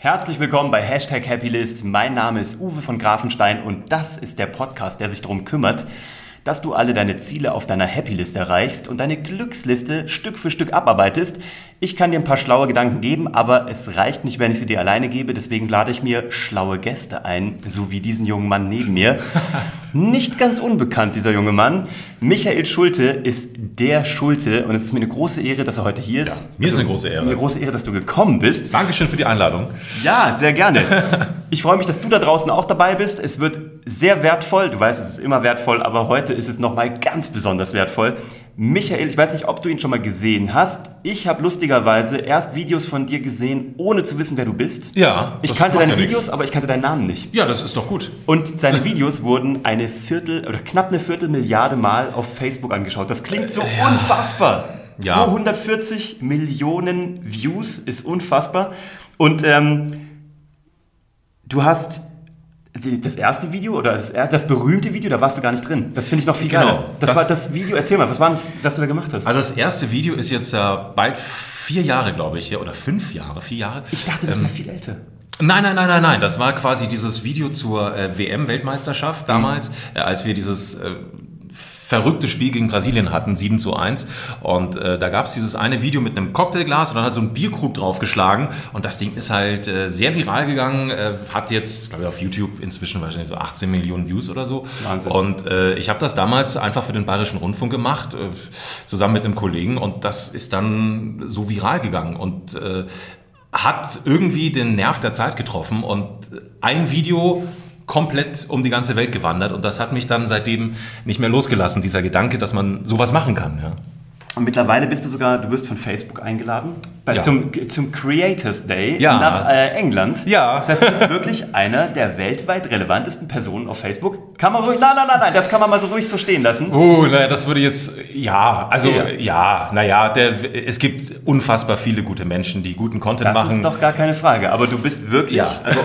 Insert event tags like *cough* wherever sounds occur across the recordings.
Herzlich willkommen bei Hashtag Happylist. Mein Name ist Uwe von Grafenstein und das ist der Podcast, der sich darum kümmert, dass du alle deine Ziele auf deiner Happylist erreichst und deine Glücksliste Stück für Stück abarbeitest. Ich kann dir ein paar schlaue Gedanken geben, aber es reicht nicht, wenn ich sie dir alleine gebe. Deswegen lade ich mir schlaue Gäste ein, so wie diesen jungen Mann neben mir. Nicht ganz unbekannt, dieser junge Mann. Michael Schulte ist der Schulte und es ist mir eine große Ehre, dass er heute hier ist. Ja, mir ist eine große Ehre. Eine große Ehre, dass du gekommen bist. Dankeschön für die Einladung. Ja, sehr gerne. *laughs* Ich freue mich, dass du da draußen auch dabei bist. Es wird sehr wertvoll. Du weißt, es ist immer wertvoll, aber heute ist es nochmal ganz besonders wertvoll. Michael, ich weiß nicht, ob du ihn schon mal gesehen hast. Ich habe lustigerweise erst Videos von dir gesehen, ohne zu wissen, wer du bist. Ja. Ich kannte deine ja Videos, nichts. aber ich kannte deinen Namen nicht. Ja, das ist doch gut. Und seine *laughs* Videos wurden eine Viertel oder knapp eine Viertelmilliarde Mal auf Facebook angeschaut. Das klingt so unfassbar. Ja. 240 Millionen Views ist unfassbar. Und ähm, du hast das erste Video oder das, das berühmte Video, da warst du gar nicht drin. Das finde ich noch viel Genau. geiler. Das, Das- war das Video. Erzähl mal, was war das, das du da gemacht hast? Also das erste Video ist jetzt äh, bald vier Jahre, glaube ich, oder fünf Jahre, vier Jahre. ich dachte, das Ähm, wäre viel älter. Nein, nein, nein, nein, nein. Das war quasi dieses Video zur äh, WM-Weltmeisterschaft damals, äh, als wir dieses äh, verrückte Spiel gegen Brasilien hatten, 7 zu 1. Und äh, da gab es dieses eine Video mit einem Cocktailglas und dann hat so ein Bierkrug draufgeschlagen. Und das Ding ist halt äh, sehr viral gegangen, äh, hat jetzt, glaube ich, auf YouTube inzwischen wahrscheinlich so 18 Millionen Views oder so. Wahnsinn. Und äh, ich habe das damals einfach für den Bayerischen Rundfunk gemacht, äh, zusammen mit einem Kollegen. Und das ist dann so viral gegangen. Und äh, hat irgendwie den Nerv der Zeit getroffen und ein Video komplett um die ganze Welt gewandert und das hat mich dann seitdem nicht mehr losgelassen, dieser Gedanke, dass man sowas machen kann. Ja. Und mittlerweile bist du sogar, du wirst von Facebook eingeladen bei, Ja. zum, zum Creators Day Ja. nach äh, England. Ja. Das heißt, du bist wirklich *laughs* einer der weltweit relevantesten Personen auf Facebook. Kann man ruhig, nein, nein, nein, nein, das kann man mal so ruhig so stehen lassen. Oh, naja, das würde jetzt, ja, also Ja. ja, naja, der, es gibt unfassbar viele gute Menschen, die guten Content Das machen. ist doch gar keine Frage. Aber du bist wirklich, Ja. also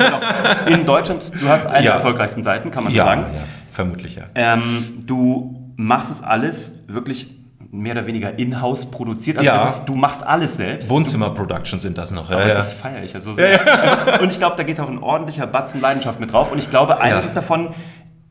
in Deutschland, du hast eine der erfolgreichsten Seiten, kann man so sagen. ja, vermutlich ja. Ähm, du machst es alles wirklich mehr oder weniger in-house produziert. Also Ja. das ist, du machst alles selbst. Wohnzimmer-Productions sind das noch. Ja, Aber ja. das feiere ich ja so sehr. *laughs* Und ich glaube, da geht auch ein ordentlicher Batzen Leidenschaft mit drauf. Und ich glaube, einiges Ja. davon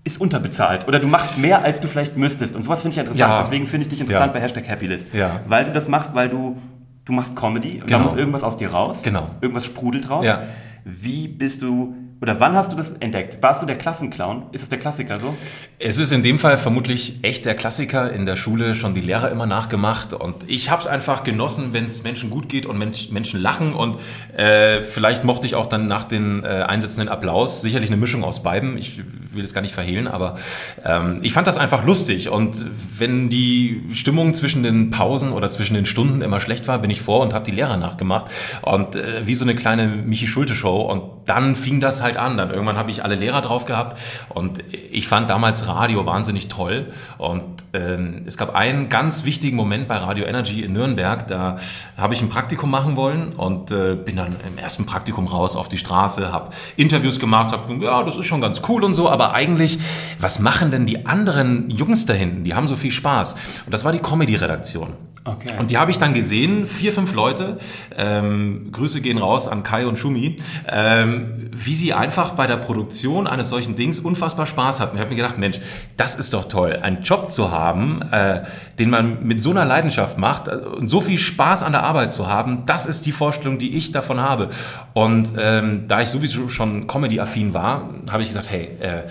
ist unterbezahlt. Oder du machst mehr, als du vielleicht müsstest. Und sowas finde ich ja interessant. Ja. Deswegen finde ich dich interessant Ja. bei Hashtag Happylist. Ja. Weil du das machst, weil du, du machst Comedy. Und da Genau. muss irgendwas aus dir raus. Genau. Irgendwas sprudelt raus. Ja. Wie bist du, oder wann hast du das entdeckt? Warst du der Klassenclown? Ist das der Klassiker so? Es ist in dem Fall vermutlich echt der Klassiker in der Schule, schon die Lehrer immer nachgemacht. Und ich habe es einfach genossen, wenn es Menschen gut geht und Mensch, Menschen lachen. Und äh, vielleicht mochte ich auch dann nach den äh, Einsätzen Applaus. Sicherlich eine Mischung aus beiden. Ich will es gar nicht verhehlen, aber ähm, ich fand das einfach lustig. Und wenn die Stimmung zwischen den Pausen oder zwischen den Stunden immer schlecht war, bin ich vor und habe die Lehrer nachgemacht. Und äh, wie so eine kleine Michi-Schulte-Show. Und dann fing das halt an. Dann irgendwann habe ich alle Lehrer drauf gehabt. Und ich fand damals Radio wahnsinnig toll. Und ähm, es gab einen ganz wichtigen Moment bei Radio Energy in Nürnberg. Da habe ich ein Praktikum machen wollen und äh, bin dann im ersten Praktikum raus auf die Straße, habe Interviews gemacht, habe gesagt, ja, das ist schon ganz cool und so, aber eigentlich, was machen denn die anderen Jungs da hinten? Die haben so viel Spaß. Und das war die Comedy-Redaktion. Okay. Und die habe ich dann gesehen, vier, fünf Leute, ähm, Grüße gehen raus an Kai und Schumi, ähm, wie sie einfach bei der Produktion eines solchen Dings unfassbar Spaß hatten. Ich habe mir gedacht, Mensch, das ist doch toll, einen Job zu haben, äh, den man mit so einer Leidenschaft macht äh, und so viel Spaß an der Arbeit zu haben, das ist die Vorstellung, die ich davon habe. Und ähm, da ich sowieso schon Comedy-affin war, habe ich gesagt, hey, äh,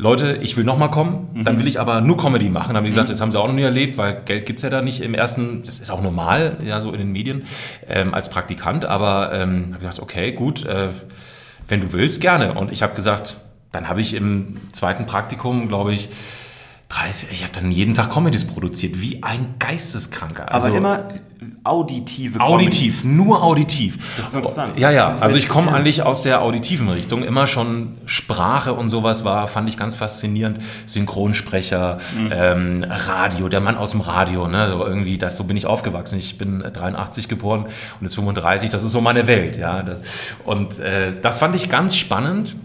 Leute, ich will nochmal kommen, dann will ich aber nur Comedy machen. Dann haben die gesagt, das haben sie auch noch nie erlebt, weil Geld gibt's ja da nicht im ersten, das ist auch normal, ja, so in den Medien, ähm, als Praktikant. Aber ähm, habe gesagt, okay, gut, äh, wenn du willst, gerne. Und ich habe gesagt, dann habe ich im zweiten Praktikum, glaube ich, 30, ich habe dann jeden Tag Comedies produziert, wie ein Geisteskranker. Also Aber immer auditive Comedy. Auditiv, nur auditiv. Das ist interessant. Ja, ja. Also ich komme eigentlich aus der auditiven Richtung. Immer schon Sprache und sowas war, fand ich ganz faszinierend. Synchronsprecher, Mhm. ähm, Radio, der Mann aus dem Radio. Ne? So irgendwie, das so bin ich aufgewachsen. Ich bin 83 geboren und jetzt 35. Das ist so meine Welt. Ja, das, und äh, das fand ich ganz spannend.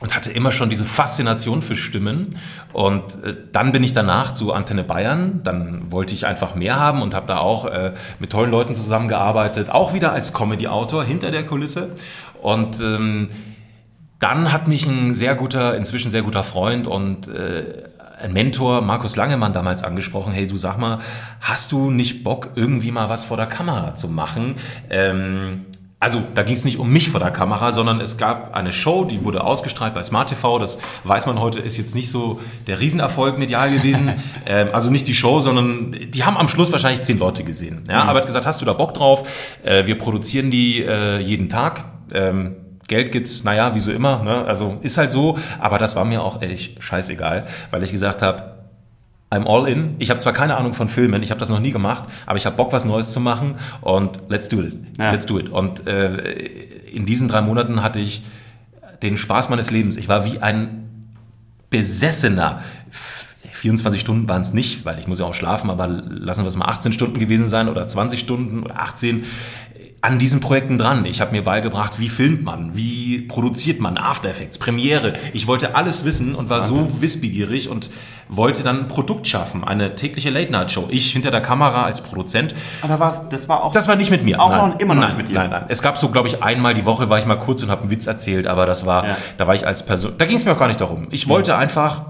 Und hatte immer schon diese Faszination für Stimmen. Und äh, dann bin ich danach zu Antenne Bayern. Dann wollte ich einfach mehr haben und habe da auch äh, mit tollen Leuten zusammengearbeitet, auch wieder als Comedy-Autor hinter der Kulisse. Und ähm, dann hat mich ein sehr guter, inzwischen sehr guter Freund und äh, ein Mentor, Markus Langemann, damals angesprochen, hey, du sag mal, hast du nicht Bock, irgendwie mal was vor der Kamera zu machen? Ähm, also da ging es nicht um mich vor der Kamera, sondern es gab eine Show, die wurde ausgestrahlt bei Smart TV. Das weiß man heute, ist jetzt nicht so der Riesenerfolg medial gewesen. *laughs* ähm, also nicht die Show, sondern die haben am Schluss wahrscheinlich zehn Leute gesehen. Ja, mhm. aber hat gesagt, hast du da Bock drauf? Äh, wir produzieren die äh, jeden Tag. Ähm, Geld gibt's, naja, wie so immer, ne? also ist halt so, aber das war mir auch ehrlich scheißegal, weil ich gesagt habe, I'm all in. Ich habe zwar keine Ahnung von Filmen, ich habe das noch nie gemacht, aber ich habe Bock, was Neues zu machen und let's do it. Ja. Let's do it. Und äh, in diesen drei Monaten hatte ich den Spaß meines Lebens. Ich war wie ein Besessener. 24 Stunden waren es nicht, weil ich muss ja auch schlafen, aber lassen wir es mal 18 Stunden gewesen sein oder 20 Stunden oder 18 an diesen Projekten dran. Ich habe mir beigebracht, wie filmt man, wie produziert man, After Effects, Premiere. Ich wollte alles wissen und war Wahnsinn. so wissbegierig und wollte dann ein Produkt schaffen, eine tägliche Late-Night-Show. Ich hinter der Kamera als Produzent. Aber war, das war auch... Das war nicht mit mir. Auch nein. Noch, immer noch nein, nicht mit dir? Nein, nein. Es gab so, glaube ich, einmal die Woche war ich mal kurz und habe einen Witz erzählt, aber das war, ja. da war ich als Person... Da ging es mir auch gar nicht darum. Ich wollte ja. einfach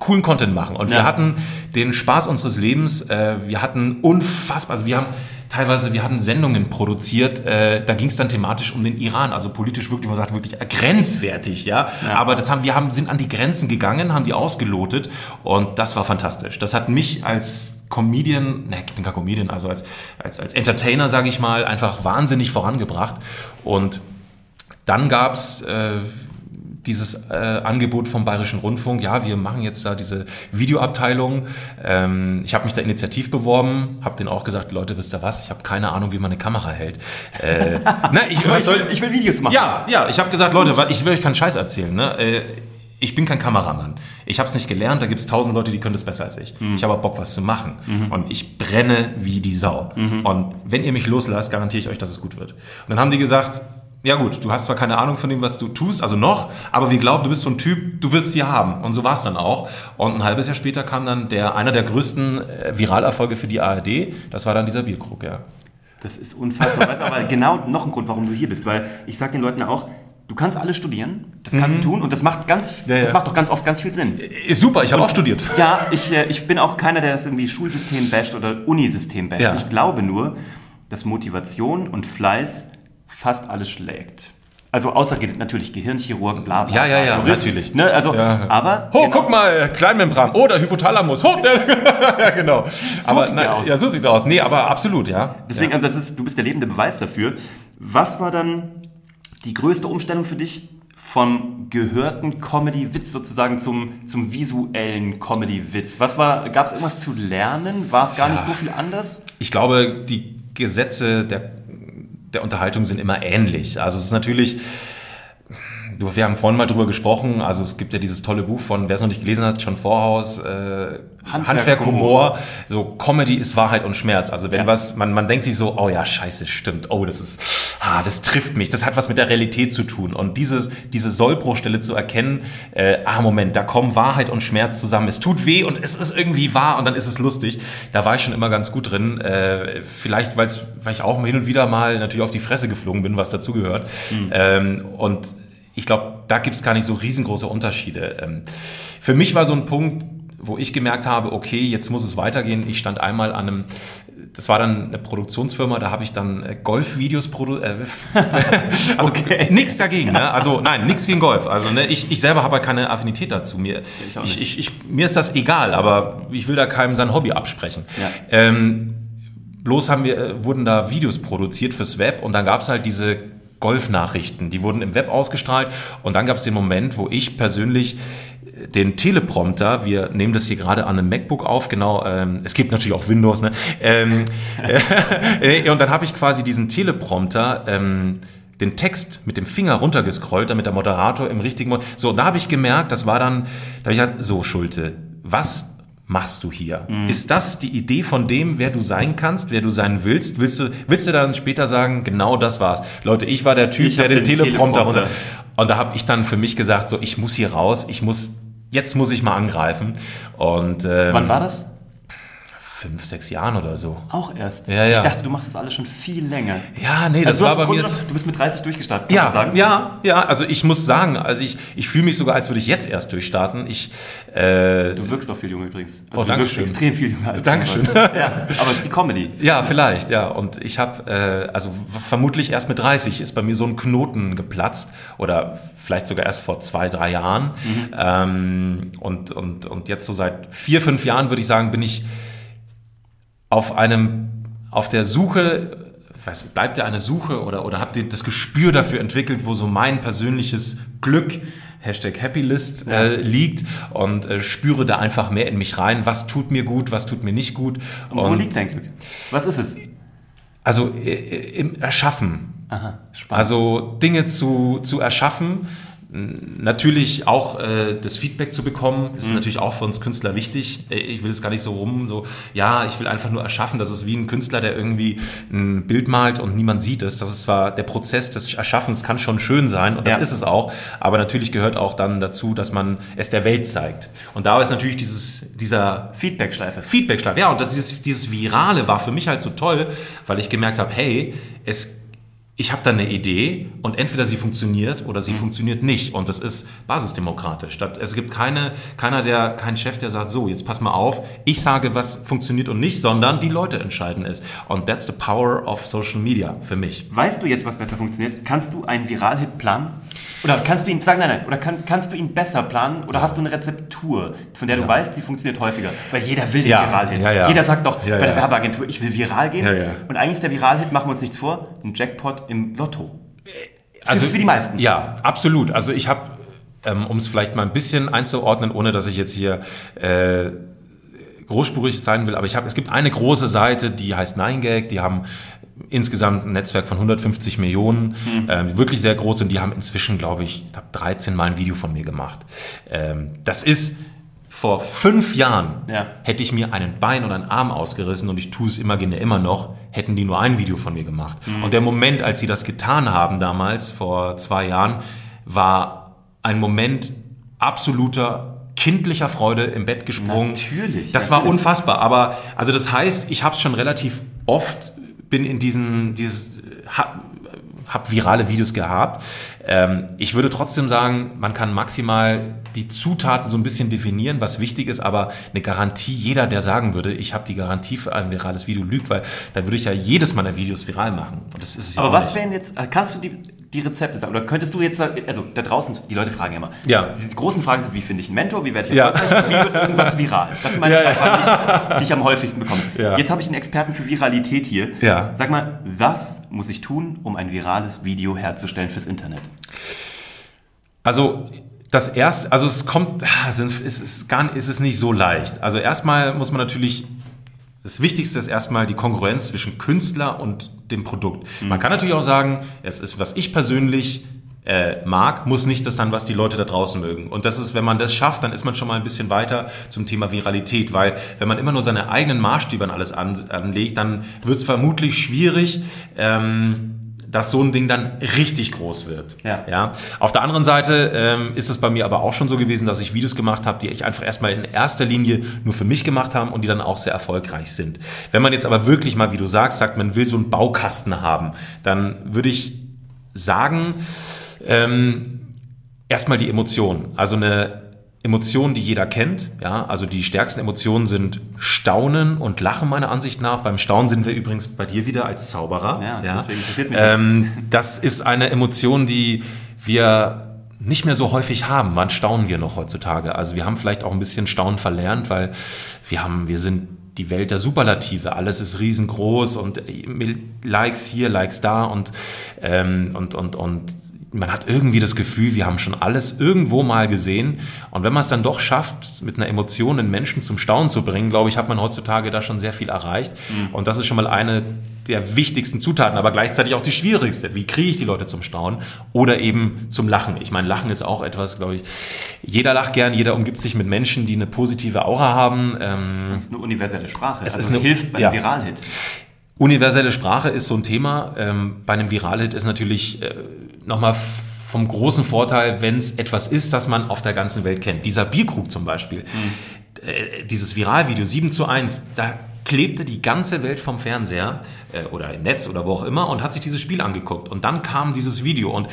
coolen Content machen. Und ja. wir hatten den Spaß unseres Lebens. Äh, wir hatten unfassbar, also wir haben teilweise, wir hatten Sendungen produziert, äh, da ging es dann thematisch um den Iran, also politisch wirklich, man sagt wirklich grenzwertig, ja? ja. Aber das haben wir haben sind an die Grenzen gegangen, haben die ausgelotet und das war fantastisch. Das hat mich als Comedian, ne, ich bin kein Comedian, also als als als Entertainer, sage ich mal, einfach wahnsinnig vorangebracht und dann gab's äh, dieses äh, Angebot vom Bayerischen Rundfunk, ja, wir machen jetzt da diese Videoabteilung. Ähm, ich habe mich da initiativ beworben, habe denen auch gesagt, Leute, wisst ihr was, ich habe keine Ahnung, wie man eine Kamera hält. Äh, *laughs* na, ich, was soll, ich will Videos machen. Ja, ja, ich habe gesagt, Leute, ich will euch keinen Scheiß erzählen. Ne? Äh, ich bin kein Kameramann. Ich habe es nicht gelernt, da gibt es tausend Leute, die können das besser als ich. Mhm. Ich habe Bock, was zu machen. Mhm. Und ich brenne wie die Sau. Mhm. Und wenn ihr mich loslasst, garantiere ich euch, dass es gut wird. Und dann haben die gesagt, ja gut, du hast zwar keine Ahnung von dem, was du tust, also noch, aber wir glauben, du bist so ein Typ, du wirst es hier haben. Und so war es dann auch. Und ein halbes Jahr später kam dann der, einer der größten äh, Viralerfolge für die ARD, das war dann dieser Bierkrug, ja. Das ist unfassbar. weißt, aber genau noch ein Grund, warum du hier bist, weil ich sage den Leuten auch, du kannst alles studieren, das kannst mhm. du tun und das macht ganz, ja, ja. das macht doch ganz oft ganz viel Sinn. Ist super, ich habe auch studiert. Ja, ich, äh, ich bin auch keiner, der das irgendwie Schulsystem basht oder Unisystem basht. Ja. Ich glaube nur, dass Motivation und Fleiß fast alles schlägt. Also außer natürlich Gehirnchirurg, bla bla. Ja, ja, ja, Jurist, natürlich. Ne? Also, ja. aber. Oh, genau. guck mal, Kleinmembran. Oh, der Hypothalamus. Oh, der, ja, genau. So aber, sieht der aus. Ja, so sieht er aus. Nee, aber absolut, ja. Deswegen, ja. das ist, du bist der lebende Beweis dafür. Was war dann die größte Umstellung für dich vom gehörten Comedy-Witz sozusagen zum, zum visuellen Comedy-Witz? Was war, gab es irgendwas zu lernen? War es gar ja. nicht so viel anders? Ich glaube, die Gesetze der der Unterhaltung sind immer ähnlich. Also es ist natürlich, du, wir haben vorhin mal drüber gesprochen, also es gibt ja dieses tolle Buch von, wer es noch nicht gelesen hat, John Vorhaus, äh, Handwerk, Handwerk Humor. So Comedy ist Wahrheit und Schmerz. Also wenn ja. was, man, man denkt sich so, oh ja, scheiße, stimmt, oh, das ist, ah, das trifft mich, das hat was mit der Realität zu tun. Und dieses, diese Sollbruchstelle zu erkennen, äh, ah, Moment, da kommen Wahrheit und Schmerz zusammen. Es tut weh und es ist irgendwie wahr und dann ist es lustig. Da war ich schon immer ganz gut drin. Äh, vielleicht, weil's, weil ich auch hin und wieder mal natürlich auf die Fresse geflogen bin, was dazugehört. Mhm. Ähm, und ich glaube, da gibt es gar nicht so riesengroße Unterschiede. Ähm, für mich war so ein Punkt, wo ich gemerkt habe, okay, jetzt muss es weitergehen. Ich stand einmal an einem, das war dann eine Produktionsfirma, da habe ich dann äh, Golfvideos produziert. Äh, *laughs* also okay. nichts dagegen, ne? Also nein, nichts gegen Golf. Also ne, ich, ich selber habe halt keine Affinität dazu. Mir, ich ich, ich, mir ist das egal, aber ich will da keinem sein Hobby absprechen. Ja. Ähm, bloß haben wir, äh, wurden da Videos produziert fürs Web und dann gab es halt diese Golfnachrichten. Die wurden im Web ausgestrahlt und dann gab es den Moment, wo ich persönlich den Teleprompter, wir nehmen das hier gerade an einem MacBook auf, genau, ähm, es gibt natürlich auch Windows, ne? Ähm, *laughs* äh, und dann habe ich quasi diesen Teleprompter ähm, den Text mit dem Finger runtergescrollt, damit der Moderator im richtigen Moment. So, da habe ich gemerkt, das war dann, da habe ich gesagt, so Schulte, was machst du hier? Mhm. Ist das die Idee von dem, wer du sein kannst, wer du sein willst? Willst du, willst du dann später sagen, genau das war's? Leute, ich war der Typ, der den, den Teleprompter runter. Und da habe ich dann für mich gesagt, so ich muss hier raus, ich muss, jetzt muss ich mal angreifen. Und ähm, Wann war das? Fünf, sechs Jahren oder so. Auch erst. Ja, ja. Ich dachte, du machst das alles schon viel länger. Ja, nee, das Also war bei mir. Noch- du bist mit 30 durchgestartet, kann Ja, man sagen. ja, ja, also ich muss sagen, also ich, ich fühle mich sogar, als würde ich jetzt erst durchstarten. Ich, äh, Du wirkst auch viel jünger übrigens. Oh, du danke wirkst schön. extrem viel jünger als Dankeschön. *laughs* Ja, aber es ist die Comedy. ja, vielleicht, ja. Und ich habe, äh, also vermutlich erst mit 30 ist bei mir so ein Knoten geplatzt oder vielleicht sogar erst vor zwei, drei Jahren. Ähm, und, und, und jetzt so seit vier, fünf Jahren würde ich sagen, bin ich auf einem, auf der Suche, weiß, bleibt ja eine Suche oder, oder habt ihr das Gespür dafür entwickelt, wo so mein persönliches Glück Hashtag Happylist äh, liegt und äh, spüre da einfach mehr in mich rein, was tut mir gut, was tut mir nicht gut. Und wo liegt dein Glück? Was ist es? Also äh, im Erschaffen. Aha. Also Dinge zu, zu erschaffen, natürlich auch äh, das Feedback zu bekommen, ist Mhm. natürlich auch für uns Künstler wichtig. Äh, Ich will es gar nicht so rum, so, ja, ich will einfach nur erschaffen. Das ist wie ein Künstler, der irgendwie ein Bild malt und niemand sieht es. Das ist zwar der Prozess des Erschaffens kann schon schön sein und das Ja. ist es auch, aber natürlich gehört auch dann dazu, dass man es der Welt zeigt. Und da ist natürlich dieses, dieser Feedback-Schleife. Feedback-Schleife. Ja, und das, dieses, dieses Virale war für mich halt so toll, weil ich gemerkt habe, hey, es, ich habe da eine Idee und entweder sie funktioniert oder sie funktioniert nicht. Und das ist basisdemokratisch. Es gibt keine, keiner, der, kein Chef, der sagt, so, jetzt pass mal auf, ich sage, was funktioniert und nicht, sondern die Leute entscheiden es. Und that's the power of Social Media für mich. Weißt du jetzt, was besser funktioniert? Kannst du einen Viralhit planen? Oder kannst du ihn, sag nein, nein, oder kann, kannst du ihn besser planen? Oder hast du eine Rezeptur, von der du weißt, sie funktioniert häufiger? Weil jeder will den Ja, Viralhit. ja, ja. Jeder sagt doch Ja, bei der ja. Werbeagentur, ich will viral gehen. Ja, ja. Und eigentlich ist der Viralhit, machen wir uns nichts vor, ein Jackpot im Lotto. Also für die meisten. Ja, absolut. Also ich habe, ähm, um es vielleicht mal ein bisschen einzuordnen, ohne dass ich jetzt hier äh, großspurig sein will, aber ich habe, es gibt eine große Seite, die heißt 9gag, die haben insgesamt ein Netzwerk von 150 Millionen, Mhm. ähm, wirklich sehr groß und die haben inzwischen, glaube ich, ich hab 13 Mal ein Video von mir gemacht. Ähm, das ist vor fünf Jahren Ja. hätte ich mir einen Bein oder einen Arm ausgerissen und ich tue es immer gerne immer noch, hätten die nur ein Video von mir gemacht. Mhm. Und der Moment, als sie das getan haben damals, vor zwei Jahren, war ein Moment absoluter kindlicher Freude im Bett gesprungen. Natürlich, Das war natürlich. unfassbar. Aber also das heißt, ich habe es schon relativ oft bin in diesen dieses hab, hab virale Videos gehabt. Ähm, ich würde trotzdem sagen, man kann maximal die Zutaten so ein bisschen definieren, was wichtig ist, aber eine Garantie, jeder, der sagen würde, ich habe die Garantie für ein virales Video, lügt, weil dann würde ich ja jedes meiner Videos viral machen. Und das ist es ja Aber auch was nicht. wären jetzt, äh, kannst du die, die Rezepte sagen? Oder könntest du jetzt, also da draußen, die Leute fragen ja immer. Ja. Die großen Fragen sind, wie finde ich einen Mentor, wie werde ich Ja. erfolgreich, wie wird irgendwas *laughs* viral? Das sind meine Ja, drei ja. Fragen, die ich, am häufigsten bekomme. Ja. Jetzt habe ich einen Experten für Viralität hier. Ja. Sag mal, was muss ich tun, um ein virales Video herzustellen fürs Internet? Also das erste, also es kommt, es ist, es ist, gar, es ist nicht so leicht. Also erstmal muss man natürlich, das Wichtigste ist erstmal die Kongruenz zwischen Künstler und dem Produkt. Man kann natürlich auch sagen, es ist, was ich persönlich äh, mag, muss nicht das sein, was die Leute da draußen mögen. Und das ist, wenn man das schafft, dann ist man schon mal ein bisschen weiter zum Thema Viralität, weil wenn man immer nur seine eigenen Maßstäbe an alles an, anlegt, dann wird es vermutlich schwierig, ähm, dass so ein Ding dann richtig groß wird. Ja. Ja. Auf der anderen Seite ähm, ist es bei mir aber auch schon so gewesen, dass ich Videos gemacht habe, die ich einfach erstmal in erster Linie nur für mich gemacht haben und die dann auch sehr erfolgreich sind. Wenn man jetzt aber wirklich mal, wie du sagst, sagt, man will so einen Baukasten haben, dann würde ich sagen, ähm, erstmal die Emotion. Also eine Emotion, die jeder kennt. Ja, also die stärksten Emotionen sind Staunen und Lachen meiner Ansicht nach. Beim Staunen sind wir übrigens bei dir wieder als Zauberer. Ja, deswegen interessiert mich das. ähm, das ist eine Emotion, die wir nicht mehr so häufig haben. Wann staunen wir noch heutzutage? Also wir haben vielleicht auch ein bisschen Staunen verlernt, weil wir haben, wir sind die Welt der Superlative. Alles ist riesengroß und Likes hier, Likes da und, ähm, und, und, und man hat irgendwie das Gefühl, wir haben schon alles irgendwo mal gesehen. Und wenn man es dann doch schafft, mit einer Emotion den Menschen zum Staunen zu bringen, glaube ich, hat man heutzutage da schon sehr viel erreicht. Und das ist schon mal eine der wichtigsten Zutaten, aber gleichzeitig auch die schwierigste. Wie kriege ich die Leute zum Staunen oder eben zum Lachen? Ich meine, Lachen ist auch etwas, glaube ich, jeder lacht gern, jeder umgibt sich mit Menschen, die eine positive Aura haben. Ähm, Das ist eine universelle Sprache. Es also ist eine- hilft beim ja. Viralhit. Universelle Sprache ist so ein Thema. Ähm, bei einem Viralhit ist natürlich äh, nochmal vom großen Vorteil, wenn es etwas ist, das man auf der ganzen Welt kennt. Dieser Bierkrug zum Beispiel, mhm. äh, dieses Viralvideo 7 zu 1, da klebte die ganze Welt vom Fernseher äh, oder im Netz oder wo auch immer und hat sich dieses Spiel angeguckt. Und dann kam dieses Video und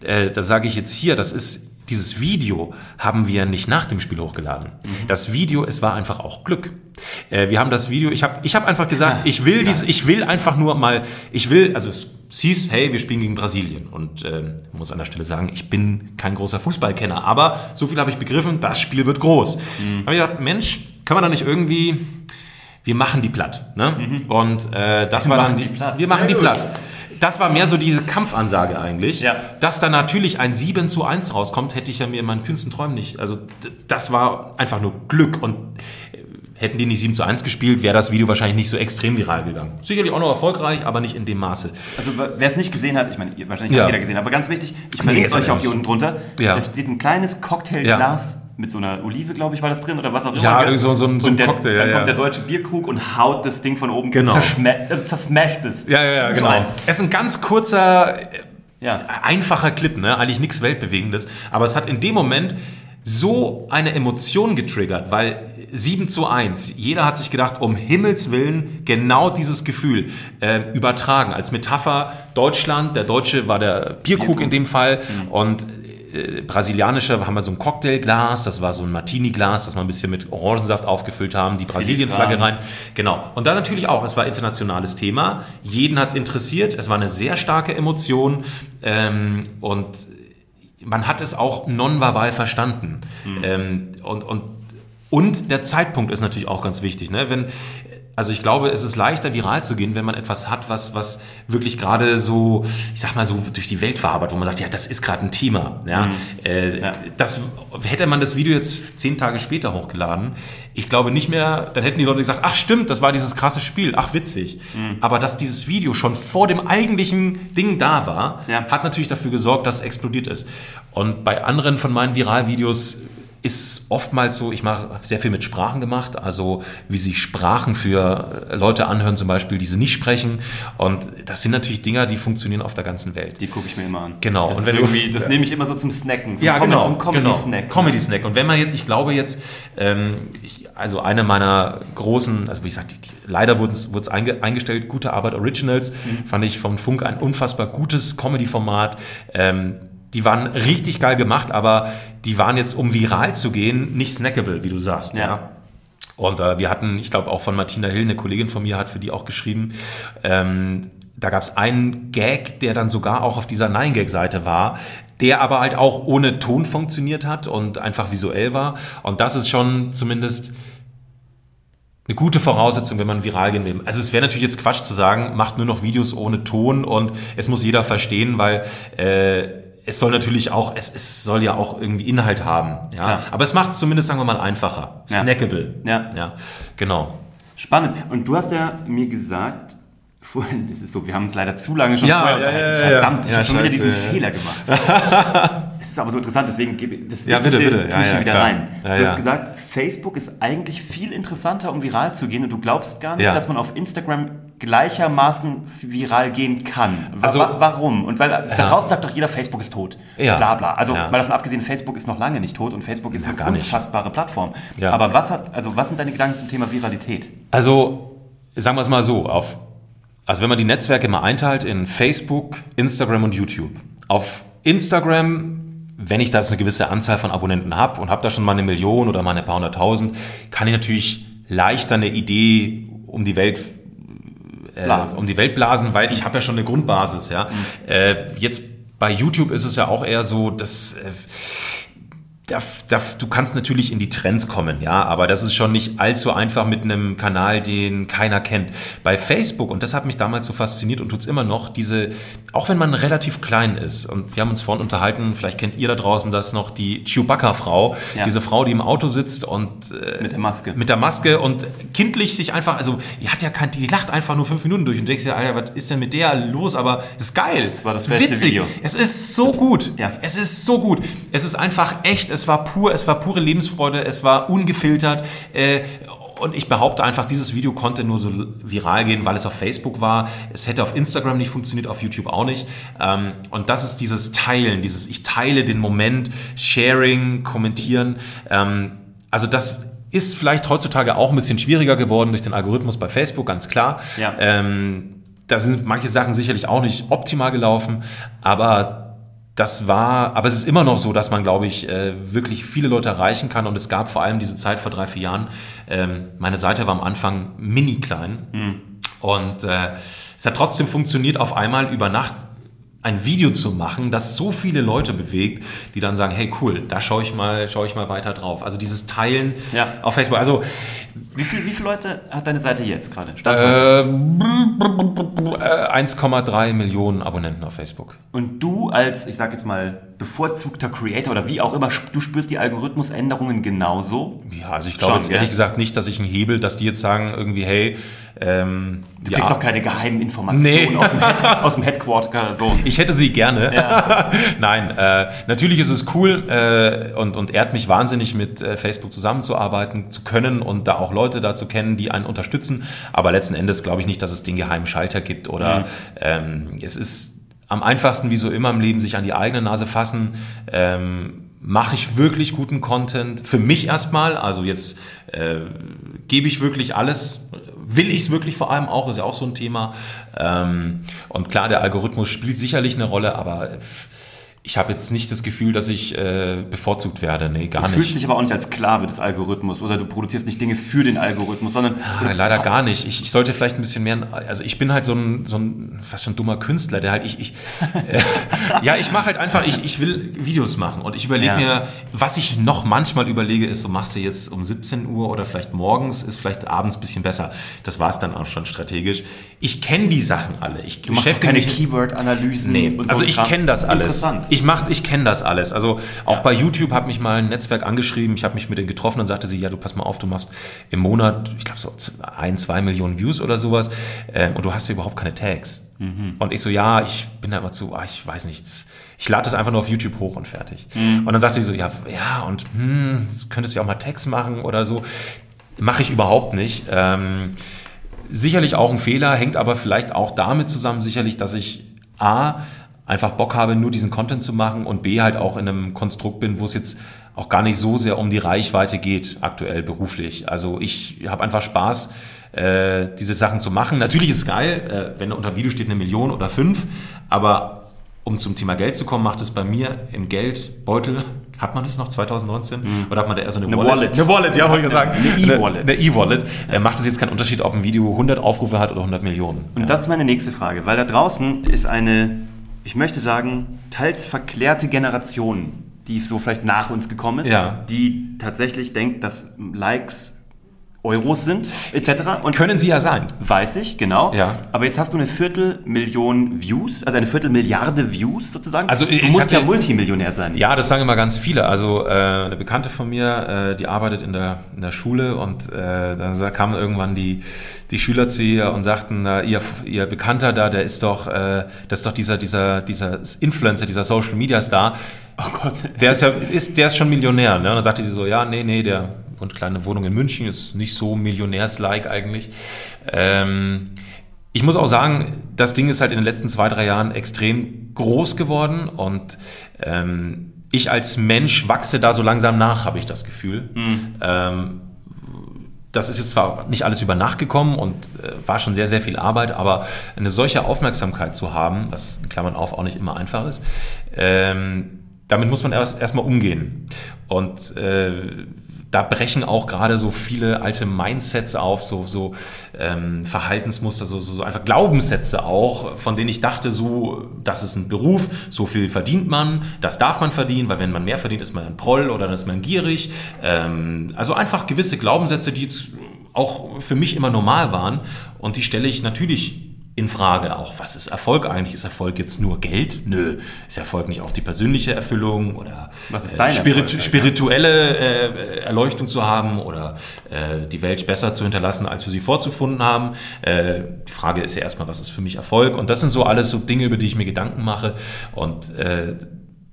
äh, das sage ich jetzt hier, das ist dieses Video haben wir nicht nach dem Spiel hochgeladen. Mhm. Das Video, es war einfach auch Glück. Äh, wir haben das Video, ich habe ich hab einfach gesagt, ich will dies, ich will einfach nur mal, ich will, also es hieß, hey, wir spielen gegen Brasilien. Und äh, muss an der Stelle sagen, ich bin kein großer Fußballkenner, aber so viel habe ich begriffen, das Spiel wird groß. Mhm. habe ich gedacht, Mensch, kann man da nicht irgendwie, wir machen die platt. Ne? Mhm. Und äh, das wir war dann, die, platt. wir machen Sehr die platt das war mehr so diese Kampfansage eigentlich. Ja. Dass da natürlich ein 7 zu 1 rauskommt, hätte ich ja mir in meinen kühnsten Träumen nicht. Also das war einfach nur Glück und hätten die nicht 7 zu 1 gespielt, wäre das Video wahrscheinlich nicht so extrem viral gegangen. Sicherlich auch noch erfolgreich, aber nicht in dem Maße. Also wer es nicht gesehen hat, ich meine, wahrscheinlich ja. hat jeder gesehen, aber ganz wichtig, ich verlinke es euch auch hier unten drunter. Ja. Es steht ein kleines Cocktailglas ja. mit so einer Olive, glaube ich, war das drin oder was auch immer. Ja, so, so, so ein der, Cocktail. Dann kommt der deutsche Bierkrug und haut das Ding von oben, genau. zerschme also zersmasht es. Ja, ja, ja, genau. Es ist ein ganz kurzer, ja. einfacher Clip, ne? eigentlich nichts Weltbewegendes, aber es hat in dem Moment so eine Emotion getriggert, weil 7 zu 1, jeder hat sich gedacht, um Himmels Willen genau dieses Gefühl äh, übertragen. Als Metapher Deutschland, der Deutsche war der Bierkrug, in dem Fall mhm. und äh, brasilianische haben wir so ein Cocktailglas, das war so ein Martini-Glas, das wir ein bisschen mit Orangensaft aufgefüllt haben, die Brasilien-Flagge rein. Genau. Und dann natürlich auch, es war internationales Thema, jeden hat es interessiert, es war eine sehr starke Emotion ähm, und man hat es auch nonverbal verstanden. Mhm. Ähm, und, und, und der Zeitpunkt ist natürlich auch ganz wichtig. Ne? Wenn, also ich glaube, es ist leichter viral zu gehen, wenn man etwas hat, was, was wirklich gerade so, ich sag mal so durch die Welt wabert, wo man sagt, ja, das ist gerade ein Thema. Ja? Mhm. Äh, ja. Das, hätte man das Video jetzt zehn Tage später hochgeladen, ich glaube nicht mehr, dann hätten die Leute gesagt, ach stimmt, das war dieses krasse Spiel, ach witzig. Mhm. Aber dass dieses Video schon vor dem eigentlichen Ding da war, ja. hat natürlich dafür gesorgt, dass es explodiert ist. Und bei anderen von meinen Viralvideos ist oftmals so, ich mache sehr viel mit Sprachen gemacht, also wie sich Sprachen für Leute anhören, zum Beispiel, die sie nicht sprechen. Und das sind natürlich Dinger, die funktionieren auf der ganzen Welt. Die gucke ich mir immer an. Genau. Das, und wenn irgendwie, das nehme ich immer so zum Snacken. So ja, Comedy, genau. Comedy-Snack. Genau. Comedy-Snack. Und wenn man jetzt, ich glaube jetzt, ähm, ich, also eine meiner großen, also wie ich sagte, leider wurde es einge, eingestellt, gute Arbeit Originals, mhm. fand ich vom Funk ein unfassbar gutes Comedy-Format. Ähm, die waren richtig geil gemacht, aber die waren jetzt, um viral zu gehen, nicht snackable, wie du sagst. Ja. ja. Und äh, wir hatten, ich glaube auch von Martina Hill, eine Kollegin von mir hat für die auch geschrieben, ähm, da gab es einen Gag, der dann sogar auch auf dieser Nine-Gag-Seite war, der aber halt auch ohne Ton funktioniert hat und einfach visuell war. Und das ist schon zumindest eine gute Voraussetzung, wenn man viral gehen will. Also es wäre natürlich jetzt Quatsch zu sagen, macht nur noch Videos ohne Ton und es muss jeder verstehen, weil äh, es soll natürlich auch, es, es soll ja auch irgendwie Inhalt haben. Ja? Klar. Aber es macht es zumindest, sagen wir mal, einfacher. Ja. Snackable. Ja. ja. Genau. Spannend. Und du hast ja mir gesagt, *laughs* vorhin, das ist so, wir haben uns leider zu lange schon ja, vorher ja, ja, Verdammt, ich habe schon wieder diesen Fehler gemacht. *laughs* ist aber so interessant, deswegen gebe ich das ja, bitte, bitte. Ja, ja, wieder klar. rein. Du hast gesagt, Facebook ist eigentlich viel interessanter, um viral zu gehen und du glaubst gar nicht, dass man auf Instagram gleichermaßen viral gehen kann. Also, Wa warum? Und weil da draußen sagt doch jeder, Facebook ist tot. Ja. Bla bla. Also mal davon abgesehen, Facebook ist noch lange nicht tot und Facebook ist eine unfassbare Plattform. Aber was hat, also was sind deine Gedanken zum Thema Viralität? Also, sagen wir es mal so, auf, also wenn man die Netzwerke mal einteilt in Facebook, Instagram und YouTube. Auf Instagram wenn ich da jetzt eine gewisse Anzahl von Abonnenten habe und habe da schon mal eine Million oder mal ein paar hunderttausend, kann ich natürlich leichter eine Idee um die Welt äh, um die Welt blasen, weil ich habe ja schon eine Grundbasis. Ja. Mhm. Äh, jetzt bei YouTube ist es ja auch eher so, dass äh, da, da, du kannst natürlich in die Trends kommen, ja, aber das ist schon nicht allzu einfach mit einem Kanal, den keiner kennt. Bei Facebook, und das hat mich damals so fasziniert und tut's immer noch, diese, auch wenn man relativ klein ist, und wir haben uns vorhin unterhalten, vielleicht kennt ihr da draußen das noch, die Chewbacca-Frau, ja. diese Frau, die im Auto sitzt und äh, mit der Maske. Mit der Maske und kindlich sich einfach, also die hat ja kein, die lacht einfach nur fünf Minuten durch und denkst ja, Alter, was ist denn mit der los? Aber es ist geil. Das war das beste Witzig. Video. Es ist so gut. Ja. Es ist so gut. Es ist einfach echt es war pur, es war pure Lebensfreude, es war ungefiltert. Äh, und ich behaupte einfach, dieses Video konnte nur so viral gehen, weil es auf Facebook war. Es hätte auf Instagram nicht funktioniert, auf YouTube auch nicht. Ähm, und das ist dieses Teilen, dieses Ich teile den Moment, Sharing, Kommentieren. Ähm, also das ist vielleicht heutzutage auch ein bisschen schwieriger geworden durch den Algorithmus bei Facebook, ganz klar. Ja. Ähm, da sind manche Sachen sicherlich auch nicht optimal gelaufen, aber das war, aber es ist immer noch so, dass man, glaube ich, äh, wirklich viele Leute erreichen kann. Und es gab vor allem diese Zeit vor drei, vier Jahren. Ähm, meine Seite war am Anfang mini klein. Mhm. Und äh, es hat trotzdem funktioniert, auf einmal über Nacht ein Video zu machen, das so viele Leute bewegt, die dann sagen, hey cool, da schaue ich mal, schaue ich mal weiter drauf. Also dieses Teilen ja. auf Facebook. Also wie, viel, wie viele Leute hat deine Seite jetzt gerade? Äh, 1,3 Millionen Abonnenten auf Facebook. Und du als, ich sag jetzt mal, bevorzugter Creator oder wie auch immer, du spürst die Algorithmusänderungen genauso? Ja, also ich glaube jetzt ehrlich gesagt nicht, dass ich einen Hebel, dass die jetzt sagen irgendwie, hey, ähm, du kriegst ja. auch keine geheimen Informationen nee. aus, dem Head, *laughs* aus, dem Headquarter. So. Ich hätte sie gerne. Ja. *laughs* Nein, äh, natürlich ist es cool äh, und, und ehrt mich wahnsinnig, mit äh, Facebook zusammenzuarbeiten zu können und da auch Leute dazu kennen, die einen unterstützen. Aber letzten Endes glaube ich nicht, dass es den geheimen Schalter gibt oder mhm. ähm, es ist am einfachsten, wie so immer im Leben, sich an die eigene Nase fassen. Ähm, mache ich wirklich guten Content? Für mich erstmal, also jetzt äh, gebe ich wirklich alles, will ich es wirklich vor allem auch, ist ja auch so ein Thema. Ähm, und klar, der Algorithmus spielt sicherlich eine Rolle, aber ich habe jetzt nicht das Gefühl, dass ich äh, bevorzugt werde. Nee, gar du nicht. Du fühlst dich aber auch nicht als Sklave des Algorithmus oder du produzierst nicht Dinge für den Algorithmus, sondern. Ja, leider gar nicht. Ich, ich, sollte vielleicht ein bisschen mehr. Also ich bin halt so ein, so ein fast schon dummer Künstler, der halt ich. ich äh, *laughs* ja, ich mache halt einfach, ich, ich will Videos machen und ich überlege ja. mir, was ich noch manchmal überlege, ist, so machst du jetzt um 17 Uhr oder vielleicht morgens, ist vielleicht abends ein bisschen besser. Das war es dann auch schon strategisch. Ich kenne die Sachen alle. Ich du machst keine Keyword-Analysen. Nee, also ich kenne das alles. Interessant. Ich mach, ich kenne das alles. Also auch bei YouTube hat mich mal ein Netzwerk angeschrieben. Ich habe mich mit denen getroffen und sagte sie, ja, du pass mal auf, du machst im Monat, ich glaube so ein, zwei Millionen Views oder sowas äh, und du hast ja überhaupt keine Tags. Mhm. Und ich so, ja, ich bin da immer zu, ah, ich weiß nicht, ich lade das einfach nur auf YouTube hoch und fertig. Mhm. Und dann sagte sie so, ja, ja, und hm, könntest du ja auch mal Tags machen oder so. Mache ich überhaupt nicht. Ähm, sicherlich auch ein Fehler, hängt aber vielleicht auch damit zusammen, sicherlich, dass ich A, einfach Bock habe, nur diesen Content zu machen und B halt auch in einem Konstrukt bin, wo es jetzt auch gar nicht so sehr um die Reichweite geht, aktuell beruflich. Also ich habe einfach Spaß, äh, diese Sachen zu machen. Natürlich ist es geil, äh, wenn unter dem Video steht eine Million oder fünf, aber um zum Thema Geld zu kommen, macht es bei mir im Geldbeutel, hat man das noch 2019? Mhm. Oder hat man da eher so eine, eine Wallet? Wallet? Eine Wallet, ja, wollte ich sagen. Eine E-Wallet. Eine E-Wallet. Äh, macht es jetzt keinen Unterschied, ob ein Video 100 Aufrufe hat oder 100 Millionen? Und ja. das ist meine nächste Frage, weil da draußen ist eine ich möchte sagen, teils verklärte Generation, die so vielleicht nach uns gekommen ist, ja. die tatsächlich denkt, dass Likes Euros sind, etc. Und Können sie ja sein. Weiß ich, genau. Ja. Aber jetzt hast du eine Viertelmillion Views, also eine Viertelmilliarde Views sozusagen. Also du musst ja Multimillionär sein. Ja, das sagen immer ganz viele. Also äh, eine Bekannte von mir, äh, die arbeitet in der, in der Schule und äh, dann kamen irgendwann die, die Schüler zu ihr und sagten, äh, ihr, ihr Bekannter da, der ist doch, äh, das ist doch dieser, dieser, dieser Influencer, dieser Social Media Star. Oh Gott. Der ist ja, ist, der ist schon Millionär, ne? Und dann sagte sie so, ja, nee, nee, der und kleine Wohnung in München, ist nicht so millionärslike eigentlich. Ähm, ich muss auch sagen, das Ding ist halt in den letzten zwei, drei Jahren extrem groß geworden und ähm, ich als Mensch wachse da so langsam nach, habe ich das Gefühl. Mhm. Ähm, das ist jetzt zwar nicht alles über Nacht gekommen und äh, war schon sehr, sehr viel Arbeit, aber eine solche Aufmerksamkeit zu haben, was in Klammern auf auch nicht immer einfach ist, ähm, damit muss man erst erstmal umgehen. Und äh, da brechen auch gerade so viele alte Mindsets auf, so, so ähm, Verhaltensmuster, so, so, so einfach Glaubenssätze auch, von denen ich dachte, so, das ist ein Beruf, so viel verdient man, das darf man verdienen, weil wenn man mehr verdient, ist man ein Proll oder dann ist man gierig. Ähm, also einfach gewisse Glaubenssätze, die auch für mich immer normal waren und die stelle ich natürlich in Frage auch, was ist Erfolg eigentlich? Ist Erfolg jetzt nur Geld? Nö. Ist Erfolg nicht auch die persönliche Erfüllung oder was ist äh, Spirit Erfolg, spirituelle äh, Erleuchtung zu haben oder äh, die Welt besser zu hinterlassen, als wir sie vorzufunden haben? Äh, die Frage ist ja erstmal, was ist für mich Erfolg? Und das sind so alles so Dinge, über die ich mir Gedanken mache. Und äh,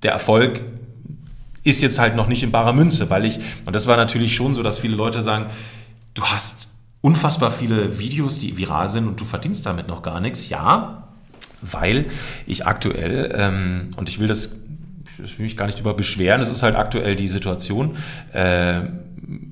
der Erfolg ist jetzt halt noch nicht in barer Münze, weil ich, und das war natürlich schon so, dass viele Leute sagen, du hast unfassbar viele Videos, die viral sind und du verdienst damit noch gar nichts. Ja, weil ich aktuell, ähm, und ich will das, ich will mich gar nicht über beschweren, es ist halt aktuell die Situation, äh,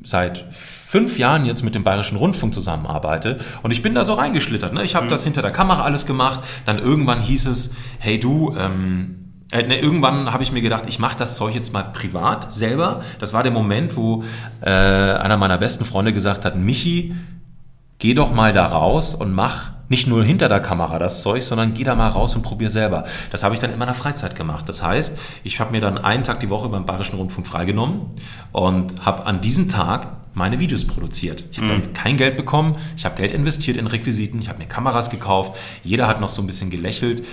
seit fünf Jahren jetzt mit dem Bayerischen Rundfunk zusammenarbeite und ich bin da so reingeschlittert. Ne? Ich habe mhm. das hinter der Kamera alles gemacht. Dann irgendwann hieß es, hey du, ähm, äh, ne, irgendwann habe ich mir gedacht, ich mache das Zeug jetzt mal privat selber. Das war der Moment, wo äh, einer meiner besten Freunde gesagt hat, Michi, geh doch mal da raus und mach nicht nur hinter der Kamera das Zeug, sondern geh da mal raus und probier selber. Das habe ich dann in meiner Freizeit gemacht. Das heißt, ich habe mir dann einen Tag die Woche beim Bayerischen Rundfunk freigenommen und habe an diesem Tag meine Videos produziert. Ich habe mhm. dann kein Geld bekommen, ich habe Geld investiert in Requisiten, ich habe mir Kameras gekauft, jeder hat noch so ein bisschen gelächelt.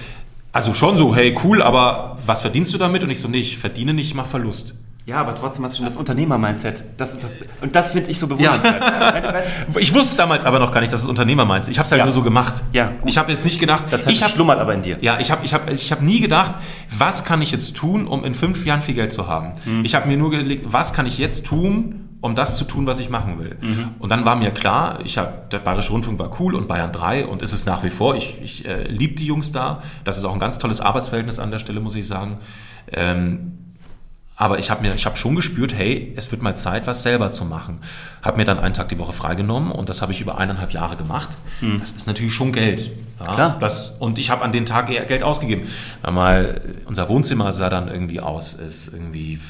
Also schon so, hey, cool, aber was verdienst du damit? Und ich so, nee, ich verdiene nicht, ich mache Verlust. Ja, aber trotzdem hast du schon das Unternehmer-Mindset. Das, das, und das finde ich so bewundernswert. Ja. ich wusste damals aber noch gar nicht, dass es Unternehmer-Mindset Ich habe es halt ja. nur so gemacht. Ja, gut. Ich habe jetzt nicht gedacht... Das heißt, ich hab, schlummert aber in dir. Ja, ich habe ich hab, ich hab nie gedacht, was kann ich jetzt tun, um in fünf Jahren viel Geld zu haben. Mhm. Ich habe mir nur gelegt, was kann ich jetzt tun, um das zu tun, was ich machen will. Mhm. Und dann war mir klar, ich hab, der Bayerische Rundfunk war cool und Bayern 3 und ist es nach wie vor. Ich, ich äh, liebe die Jungs da. Das ist auch ein ganz tolles Arbeitsverhältnis an der Stelle, muss ich sagen. Ähm, aber ich habe mir, ich habe schon gespürt, hey, es wird mal Zeit, was selber zu machen. Habe mir dann einen Tag die Woche freigenommen und das habe ich über eineinhalb Jahre gemacht. Hm. Das ist natürlich schon Geld. Ja, Klar. Das, und ich habe an den Tag eher Geld ausgegeben. Mal, unser Wohnzimmer sah dann irgendwie aus, ist irgendwie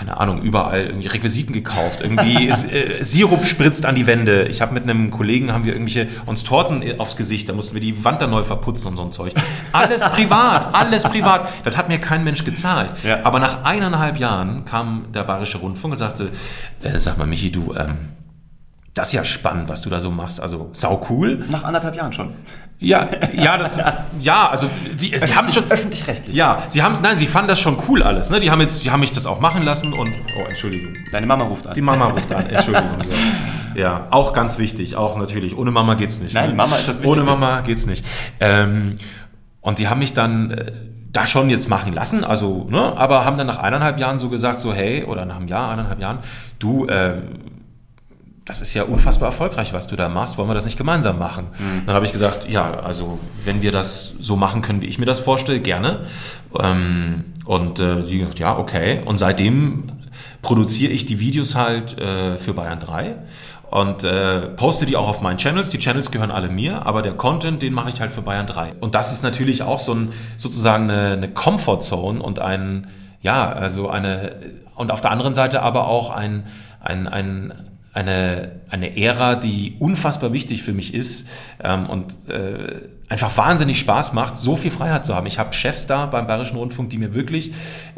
keine Ahnung, überall irgendwie Requisiten gekauft, irgendwie *laughs* äh, Sirup spritzt an die Wände. Ich habe mit einem Kollegen, haben wir irgendwelche, uns Torten aufs Gesicht, da mussten wir die Wand dann neu verputzen und so ein Zeug. Alles *laughs* privat, alles privat. Das hat mir kein Mensch gezahlt. Ja. Aber nach eineinhalb Jahren kam der Bayerische Rundfunk und sagte, äh, sag mal Michi, du, ähm, das ist ja spannend, was du da so machst. Also sau cool. Nach anderthalb Jahren schon. Ja, ja, das, ja, also die, sie haben schon öffentlich-rechtlich. Ja, sie haben, nein, sie fanden das schon cool alles. Ne? Die haben jetzt, die haben mich das auch machen lassen und oh, Entschuldigung. Deine Mama ruft an. Die Mama ruft an. *laughs* Entschuldigung. so. Ja, auch ganz wichtig, auch natürlich. Ohne Mama geht's nicht. Nein, ne? Mama ist das Wichtigste. Ohne Mama geht's nicht. Ähm, und die haben mich dann äh, da schon jetzt machen lassen, also, ne, aber haben dann nach eineinhalb Jahren so gesagt, so hey, oder nach einem Jahr, eineinhalb Jahren, du, äh, das ist ja unfassbar erfolgreich, was du da machst, wollen wir das nicht gemeinsam machen? Mhm. Dann habe ich gesagt, ja, also wenn wir das so machen können, wie ich mir das vorstelle, gerne. Ähm, und äh, die gesagt, ja, okay. Und seitdem produziere ich die Videos halt äh, für Bayern 3 und äh, poste die auch auf meinen Channels. Die Channels gehören alle mir, aber der Content, den mache ich halt für Bayern 3. Und das ist natürlich auch so ein sozusagen eine, eine Comfort Zone und ein ja, also eine und auf der anderen Seite aber auch ein ein, ein eine, eine Ära, die unfassbar wichtig für mich ist ähm, und äh, einfach wahnsinnig Spaß macht, so viel Freiheit zu haben. Ich habe Chefs da beim Bayerischen Rundfunk, die mir wirklich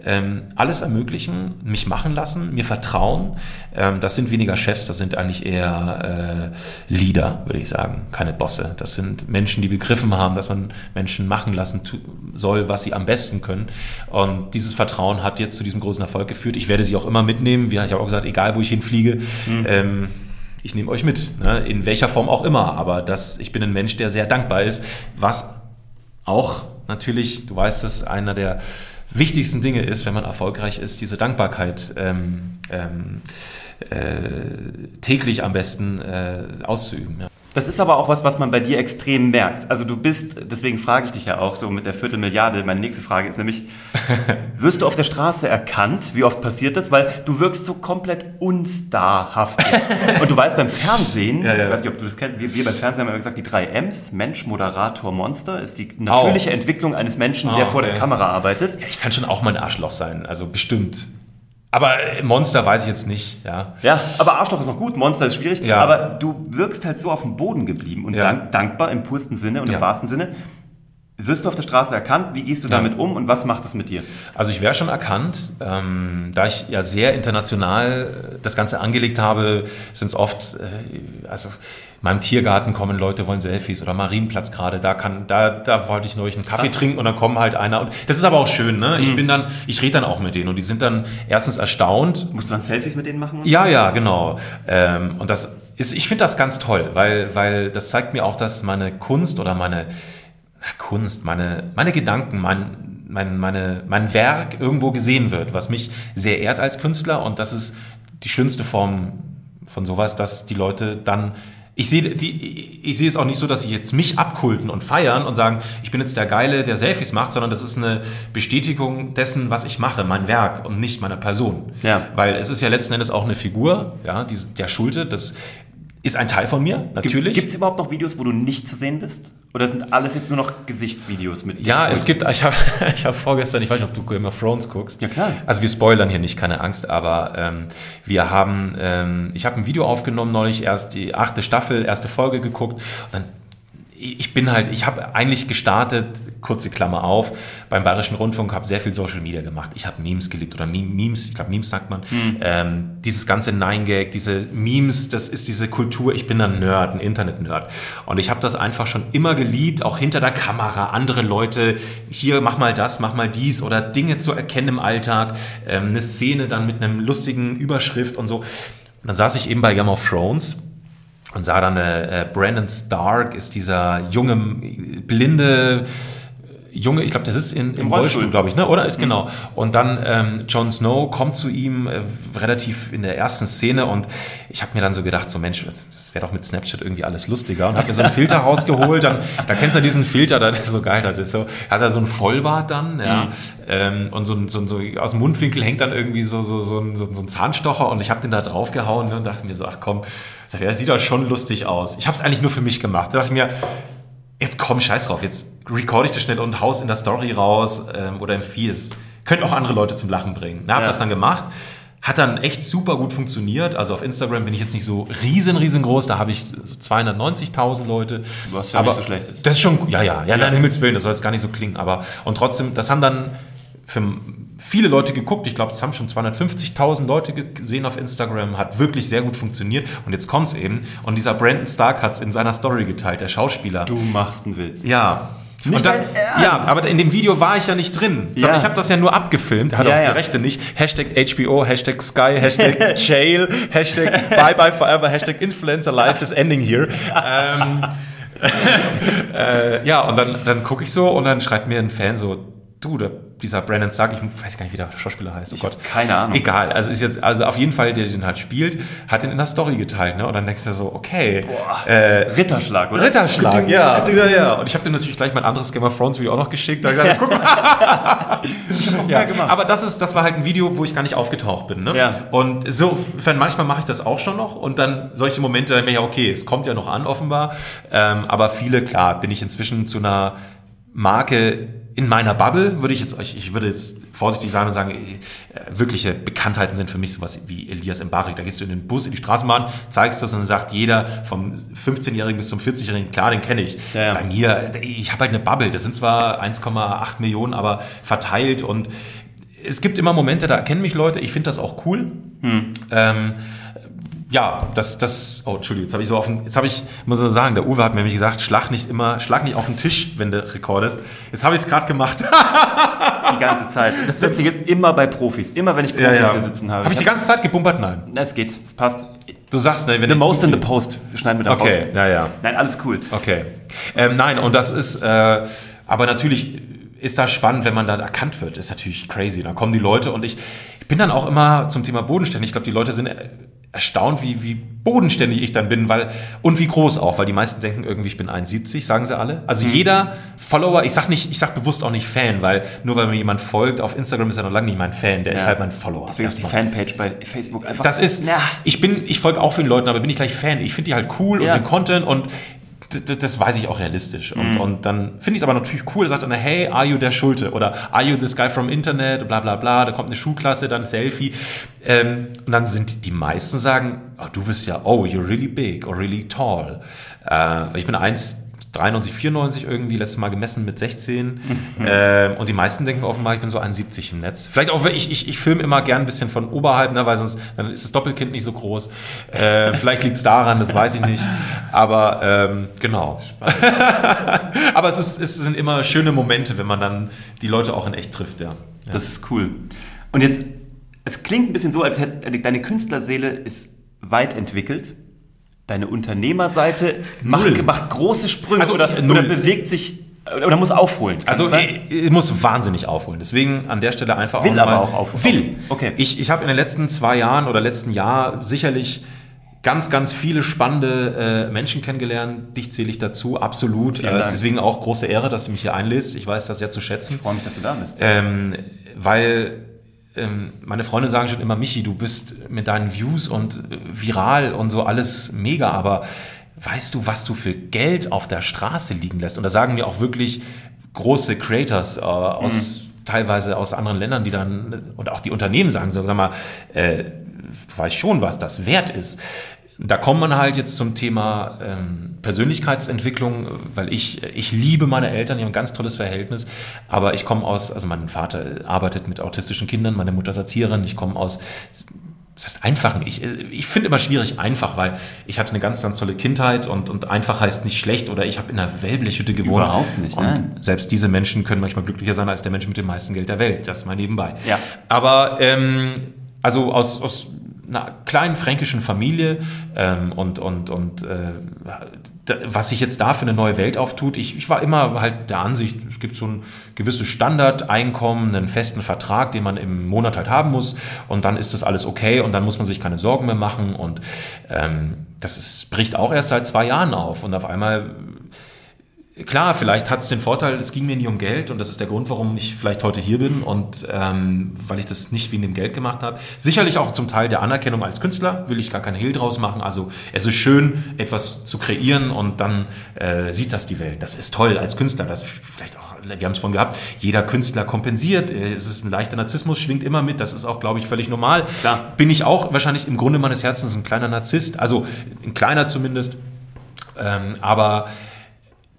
ähm, alles ermöglichen, mich machen lassen, mir vertrauen. Ähm, das sind weniger Chefs, das sind eigentlich eher äh, Leader, würde ich sagen, keine Bosse. Das sind Menschen, die begriffen haben, dass man Menschen machen lassen soll, was sie am besten können. Und dieses Vertrauen hat jetzt zu diesem großen Erfolg geführt. Ich werde sie auch immer mitnehmen. Ich habe auch gesagt, egal wo ich hinfliege. Mhm. Ähm, ich nehme euch mit, ne? in welcher Form auch immer. Aber das, ich bin ein Mensch, der sehr dankbar ist, was auch natürlich, du weißt, dass einer der wichtigsten Dinge ist, wenn man erfolgreich ist, diese Dankbarkeit ähm, ähm, äh, täglich am besten äh, auszuüben. Ja. Das ist aber auch was, was man bei dir extrem merkt. Also du bist, deswegen frage ich dich ja auch so mit der Viertelmilliarde. Meine nächste Frage ist nämlich, *laughs* wirst du auf der Straße erkannt? Wie oft passiert das? Weil du wirkst so komplett unstarhaft. *laughs* Und du weißt beim Fernsehen, ja, ja. ich weiß nicht, ob du das kennst, wir, wir beim Fernsehen haben immer gesagt, die drei M's, Mensch, Moderator, Monster, ist die natürliche oh. Entwicklung eines Menschen, der oh, okay. vor der Kamera arbeitet. Ja, ich kann schon auch mal ein Arschloch sein, also bestimmt. Aber Monster weiß ich jetzt nicht, ja. Ja, aber Arschloch ist noch gut, Monster ist schwierig. Ja. Aber du wirkst halt so auf dem Boden geblieben und ja. dank, dankbar im pursten Sinne und ja. im wahrsten Sinne. Wirst du auf der Straße erkannt? Wie gehst du damit um und was macht es mit dir? Also ich wäre schon erkannt. Ähm, da ich ja sehr international das Ganze angelegt habe, sind es oft, äh, also meinem Tiergarten kommen Leute, wollen Selfies oder Marienplatz gerade, da kann, da, da wollte ich neulich einen Kaffee Was? trinken und dann kommen halt einer. Und das ist aber auch schön, ne? Ich mhm. bin dann, ich rede dann auch mit denen und die sind dann erstens erstaunt. Musst du dann Selfies mit denen machen? Ja, ja, genau. Ähm, und das ist, ich finde das ganz toll, weil, weil das zeigt mir auch, dass meine Kunst oder meine Kunst, meine, meine Gedanken, mein, mein, meine, mein Werk irgendwo gesehen wird, was mich sehr ehrt als Künstler und das ist die schönste Form von sowas, dass die Leute dann ich sehe, die, ich sehe es auch nicht so, dass sie jetzt mich abkulten und feiern und sagen, ich bin jetzt der Geile, der Selfies macht, sondern das ist eine Bestätigung dessen, was ich mache, mein Werk und nicht meiner Person. Ja. Weil es ist ja letzten Endes auch eine Figur, ja, die, der Schulte, das ist ein Teil von mir, natürlich. Gibt es überhaupt noch Videos, wo du nicht zu sehen bist? Oder sind alles jetzt nur noch Gesichtsvideos mit Ja, es gibt, *laughs* ich habe ich hab vorgestern, ich weiß nicht, ob du Game of Thrones guckst. Ja, klar. Also wir spoilern hier nicht, keine Angst, aber ähm, wir haben, ähm, ich habe ein Video aufgenommen neulich, erst die achte Staffel, erste Folge geguckt und dann ich bin halt, ich habe eigentlich gestartet, kurze Klammer auf, beim Bayerischen Rundfunk, habe sehr viel Social Media gemacht. Ich habe Memes geliebt oder Memes, ich glaube Memes sagt man. Hm. Ähm, dieses ganze Nine-Gag, diese Memes, das ist diese Kultur, ich bin ein Nerd, ein Internet-Nerd. Und ich habe das einfach schon immer geliebt, auch hinter der Kamera, andere Leute, hier mach mal das, mach mal dies oder Dinge zu erkennen im Alltag, ähm, eine Szene dann mit einem lustigen Überschrift und so. Und dann saß ich eben bei Game of Thrones und sah dann äh, Brandon Stark ist dieser junge blinde Junge, ich glaube, das ist in, im, im Rollstuhl, glaube ich, ne? oder? Ist mhm. genau. Und dann ähm, Jon Snow kommt zu ihm äh, relativ in der ersten Szene und ich habe mir dann so gedacht, so Mensch, das wäre doch mit Snapchat irgendwie alles lustiger und habe mir so einen *laughs* Filter rausgeholt. Dann, da kennst du diesen Filter, das ist so geil, das ist so, hat er so ein Vollbart dann, ja, mhm. ähm, und so, so, so aus dem Mundwinkel hängt dann irgendwie so, so, so, ein, so, so ein Zahnstocher und ich habe den da draufgehauen ne, und dachte mir so, ach komm, das sieht doch schon lustig aus. Ich habe es eigentlich nur für mich gemacht. Da dachte ich mir, jetzt komm, scheiß drauf, jetzt recorde ich das schnell und haus in der Story raus ähm, oder im Feed. Könnte auch andere Leute zum Lachen bringen. Na, hab ja. das dann gemacht. Hat dann echt super gut funktioniert. Also auf Instagram bin ich jetzt nicht so riesen, riesengroß. Da habe ich so 290.000 Leute. Was ja aber nicht so schlecht ist. Das ist schon, ja, ja, ja, ja. nein, Himmels Willen, das soll jetzt gar nicht so klingen. Aber, und trotzdem, das haben dann für viele Leute geguckt. Ich glaube, es haben schon 250.000 Leute gesehen auf Instagram. Hat wirklich sehr gut funktioniert. Und jetzt kommt es eben. Und dieser Brandon Stark hat es in seiner Story geteilt, der Schauspieler. Du machst einen Witz. Ja. Nicht das, ja, aber in dem Video war ich ja nicht drin, sondern ja. ich habe das ja nur abgefilmt. Er hat ja, auch die ja. Rechte nicht. Hashtag HBO, Hashtag Sky, Hashtag *laughs* Jail, Hashtag Bye Bye Forever, Hashtag Influencer Life is ending here. ähm, *laughs* äh, ja, und dann, dann gucke ich so und dann schreibt mir ein Fan so, du, der, dieser Brandon Stark, ich weiß gar nicht, wie der Schauspieler heißt. Oh ich Gott. keine Ahnung. Egal, also ist jetzt, also auf jeden Fall, der den halt spielt, hat den in der Story geteilt, ne? Und dann denkst du so, okay. Boah, äh, Ritterschlag, oder? Ritterschlag, ja. ja, ja. Und ich habe dir natürlich gleich mein anderes Game of Thrones Video auch noch geschickt. Da gesagt, guck mal. *laughs* ja, aber das ist, das war halt ein Video, wo ich gar nicht aufgetaucht bin, ne? Ja. Und so, manchmal mache ich das auch schon noch und dann solche Momente, dann bin ich ja, okay, es kommt ja noch an, offenbar. Ähm, aber viele, klar, bin ich inzwischen zu einer Marke in meiner Bubble würde ich jetzt, ich würde jetzt vorsichtig sein und sagen, äh, wirkliche Bekanntheiten sind für mich sowas wie Elias Mbarek. Da gehst du in den Bus, in die Straßenbahn, zeigst das und sagt jeder vom 15-Jährigen bis zum 40-Jährigen, klar, den kenne ich. Ja, ja. Bei mir, ich habe halt eine Bubble. Das sind zwar 1,8 Millionen, aber verteilt und es gibt immer Momente, da kennen mich Leute, ich finde das auch cool. Hm. Ähm, ja, das, das, oh, Entschuldigung, jetzt habe ich so auf den, jetzt habe ich, muss ich sagen, der Uwe hat mir nämlich gesagt, schlag nicht immer, schlag nicht auf den Tisch, wenn du rekordest. Jetzt habe ich es gerade gemacht. die ganze Zeit. Das Witzige ist, immer bei Profis, immer wenn ich Profis ja, ja. hier sitzen habe. Habe ich die ganze Zeit gebumpert? Nein. Na, es geht, es passt. Du sagst, ne, wenn The most in the post. Wir schneiden mit der Okay, ja, ja. Nein, alles cool. Okay. Ähm, nein, und das ist, äh, aber natürlich ist das spannend, wenn man da erkannt wird. Ist natürlich crazy. Dann kommen die Leute und ich, ich bin dann auch immer zum Thema bodenständig. Ich glaube, die Leute sind erstaunt, wie, wie bodenständig ich dann bin, weil, und wie groß auch, weil die meisten denken irgendwie, ich bin 1,70, sagen sie alle. Also mhm. jeder Follower, ich sag nicht, ich sag bewusst auch nicht Fan, weil nur weil mir jemand folgt, auf Instagram ist er noch lange nicht mein Fan, der ja. ist halt mein Follower. Deswegen ist die Fanpage bei Facebook einfach. Das ist, na. ich bin, ich folge auch vielen Leuten, aber bin ich gleich Fan. Ich finde die halt cool ja. und den Content und das weiß ich auch realistisch. Und, mhm. und dann finde ich es aber natürlich cool, sagt einer, hey, are you der Schulte? Oder are you this guy from Internet? Bla bla bla. Da kommt eine Schulklasse, dann Selfie. Ähm, und dann sind die meisten sagen, oh, du bist ja, oh, you're really big or really tall. Äh, ich bin 1, 93, 94 irgendwie, letztes Mal gemessen mit 16. Mhm. Ähm, und die meisten denken offenbar, ich bin so 71 im Netz. Vielleicht auch, ich, ich, ich filme immer gern ein bisschen von oberhalb, ne, weil sonst dann ist das Doppelkind nicht so groß. Äh, vielleicht liegt es daran, das weiß ich nicht. Aber ähm, genau. *laughs* Aber es, ist, es sind immer schöne Momente, wenn man dann die Leute auch in echt trifft, ja. ja. Das ist cool. Und jetzt, es klingt ein bisschen so, als hätte deine Künstlerseele ist weit entwickelt deine Unternehmerseite *laughs* macht, macht, große Sprünge also, oder, oder, bewegt sich oder muss aufholen. also ich, muss wahnsinnig aufholen. Deswegen an der Stelle einfach will auch aber auch aufholen. Will. Okay. Ich, ich habe in den letzten zwei Jahren oder letzten Jahr sicherlich ganz, ganz viele spannende äh, Menschen kennengelernt. Dich zähle ich dazu, absolut. Äh, deswegen auch große Ehre, dass du mich hier einlädst. Ich weiß das sehr zu schätzen. Ich freue mich, dass du da bist. Ähm, weil meine Freunde sagen schon immer, Michi, du bist mit deinen Views und äh, viral und so alles mega, aber weißt du, was du für Geld auf der Straße liegen lässt? Und da sagen mir auch wirklich große Creators äh, aus teilweise aus anderen Ländern, die dann und auch die Unternehmen sagen, so, sag mal, äh, du weißt schon, was das wert ist. Da kommt man halt jetzt zum Thema ähm, Persönlichkeitsentwicklung, weil ich, ich liebe meine Eltern, die haben ein ganz tolles Verhältnis, aber ich komme aus, also mein Vater arbeitet mit autistischen Kindern, meine Mutter ist Erzieherin, ich komme aus, das heißt einfachen, ich, ich finde immer schwierig einfach, weil ich hatte eine ganz, ganz tolle Kindheit und, und einfach heißt nicht schlecht oder ich habe in einer Wellblechhütte gewohnt. Überhaupt nicht, Und nein. selbst diese Menschen können manchmal glücklicher sein als der Mensch mit dem meisten Geld der Welt, das mal nebenbei. Ja. Aber ähm, also aus, aus einer kleinen fränkischen Familie ähm, und, und, und äh, da- was sich jetzt da für eine neue Welt auftut, ich, ich war immer halt der Ansicht, es gibt so ein gewisses Standardeinkommen, einen festen Vertrag, den man im Monat halt haben muss und dann ist das alles okay und dann muss man sich keine Sorgen mehr machen und ähm, das ist, bricht auch erst seit zwei Jahren auf und auf einmal Klar, vielleicht hat es den Vorteil, es ging mir nie um Geld und das ist der Grund, warum ich vielleicht heute hier bin und ähm, weil ich das nicht wegen dem Geld gemacht habe. Sicherlich auch zum Teil der Anerkennung als Künstler, will ich gar keinen Hehl draus machen. Also es ist schön, etwas zu kreieren und dann äh, sieht das die Welt. Das ist toll als Künstler. Das vielleicht auch, wir haben es vorhin gehabt, jeder Künstler kompensiert. Äh, Es ist ein leichter Narzissmus, schwingt immer mit. Das ist auch, glaube ich, völlig normal. Klar. Bin ich auch wahrscheinlich im Grunde meines Herzens ein kleiner Narzisst, also ein kleiner zumindest. Ähm, aber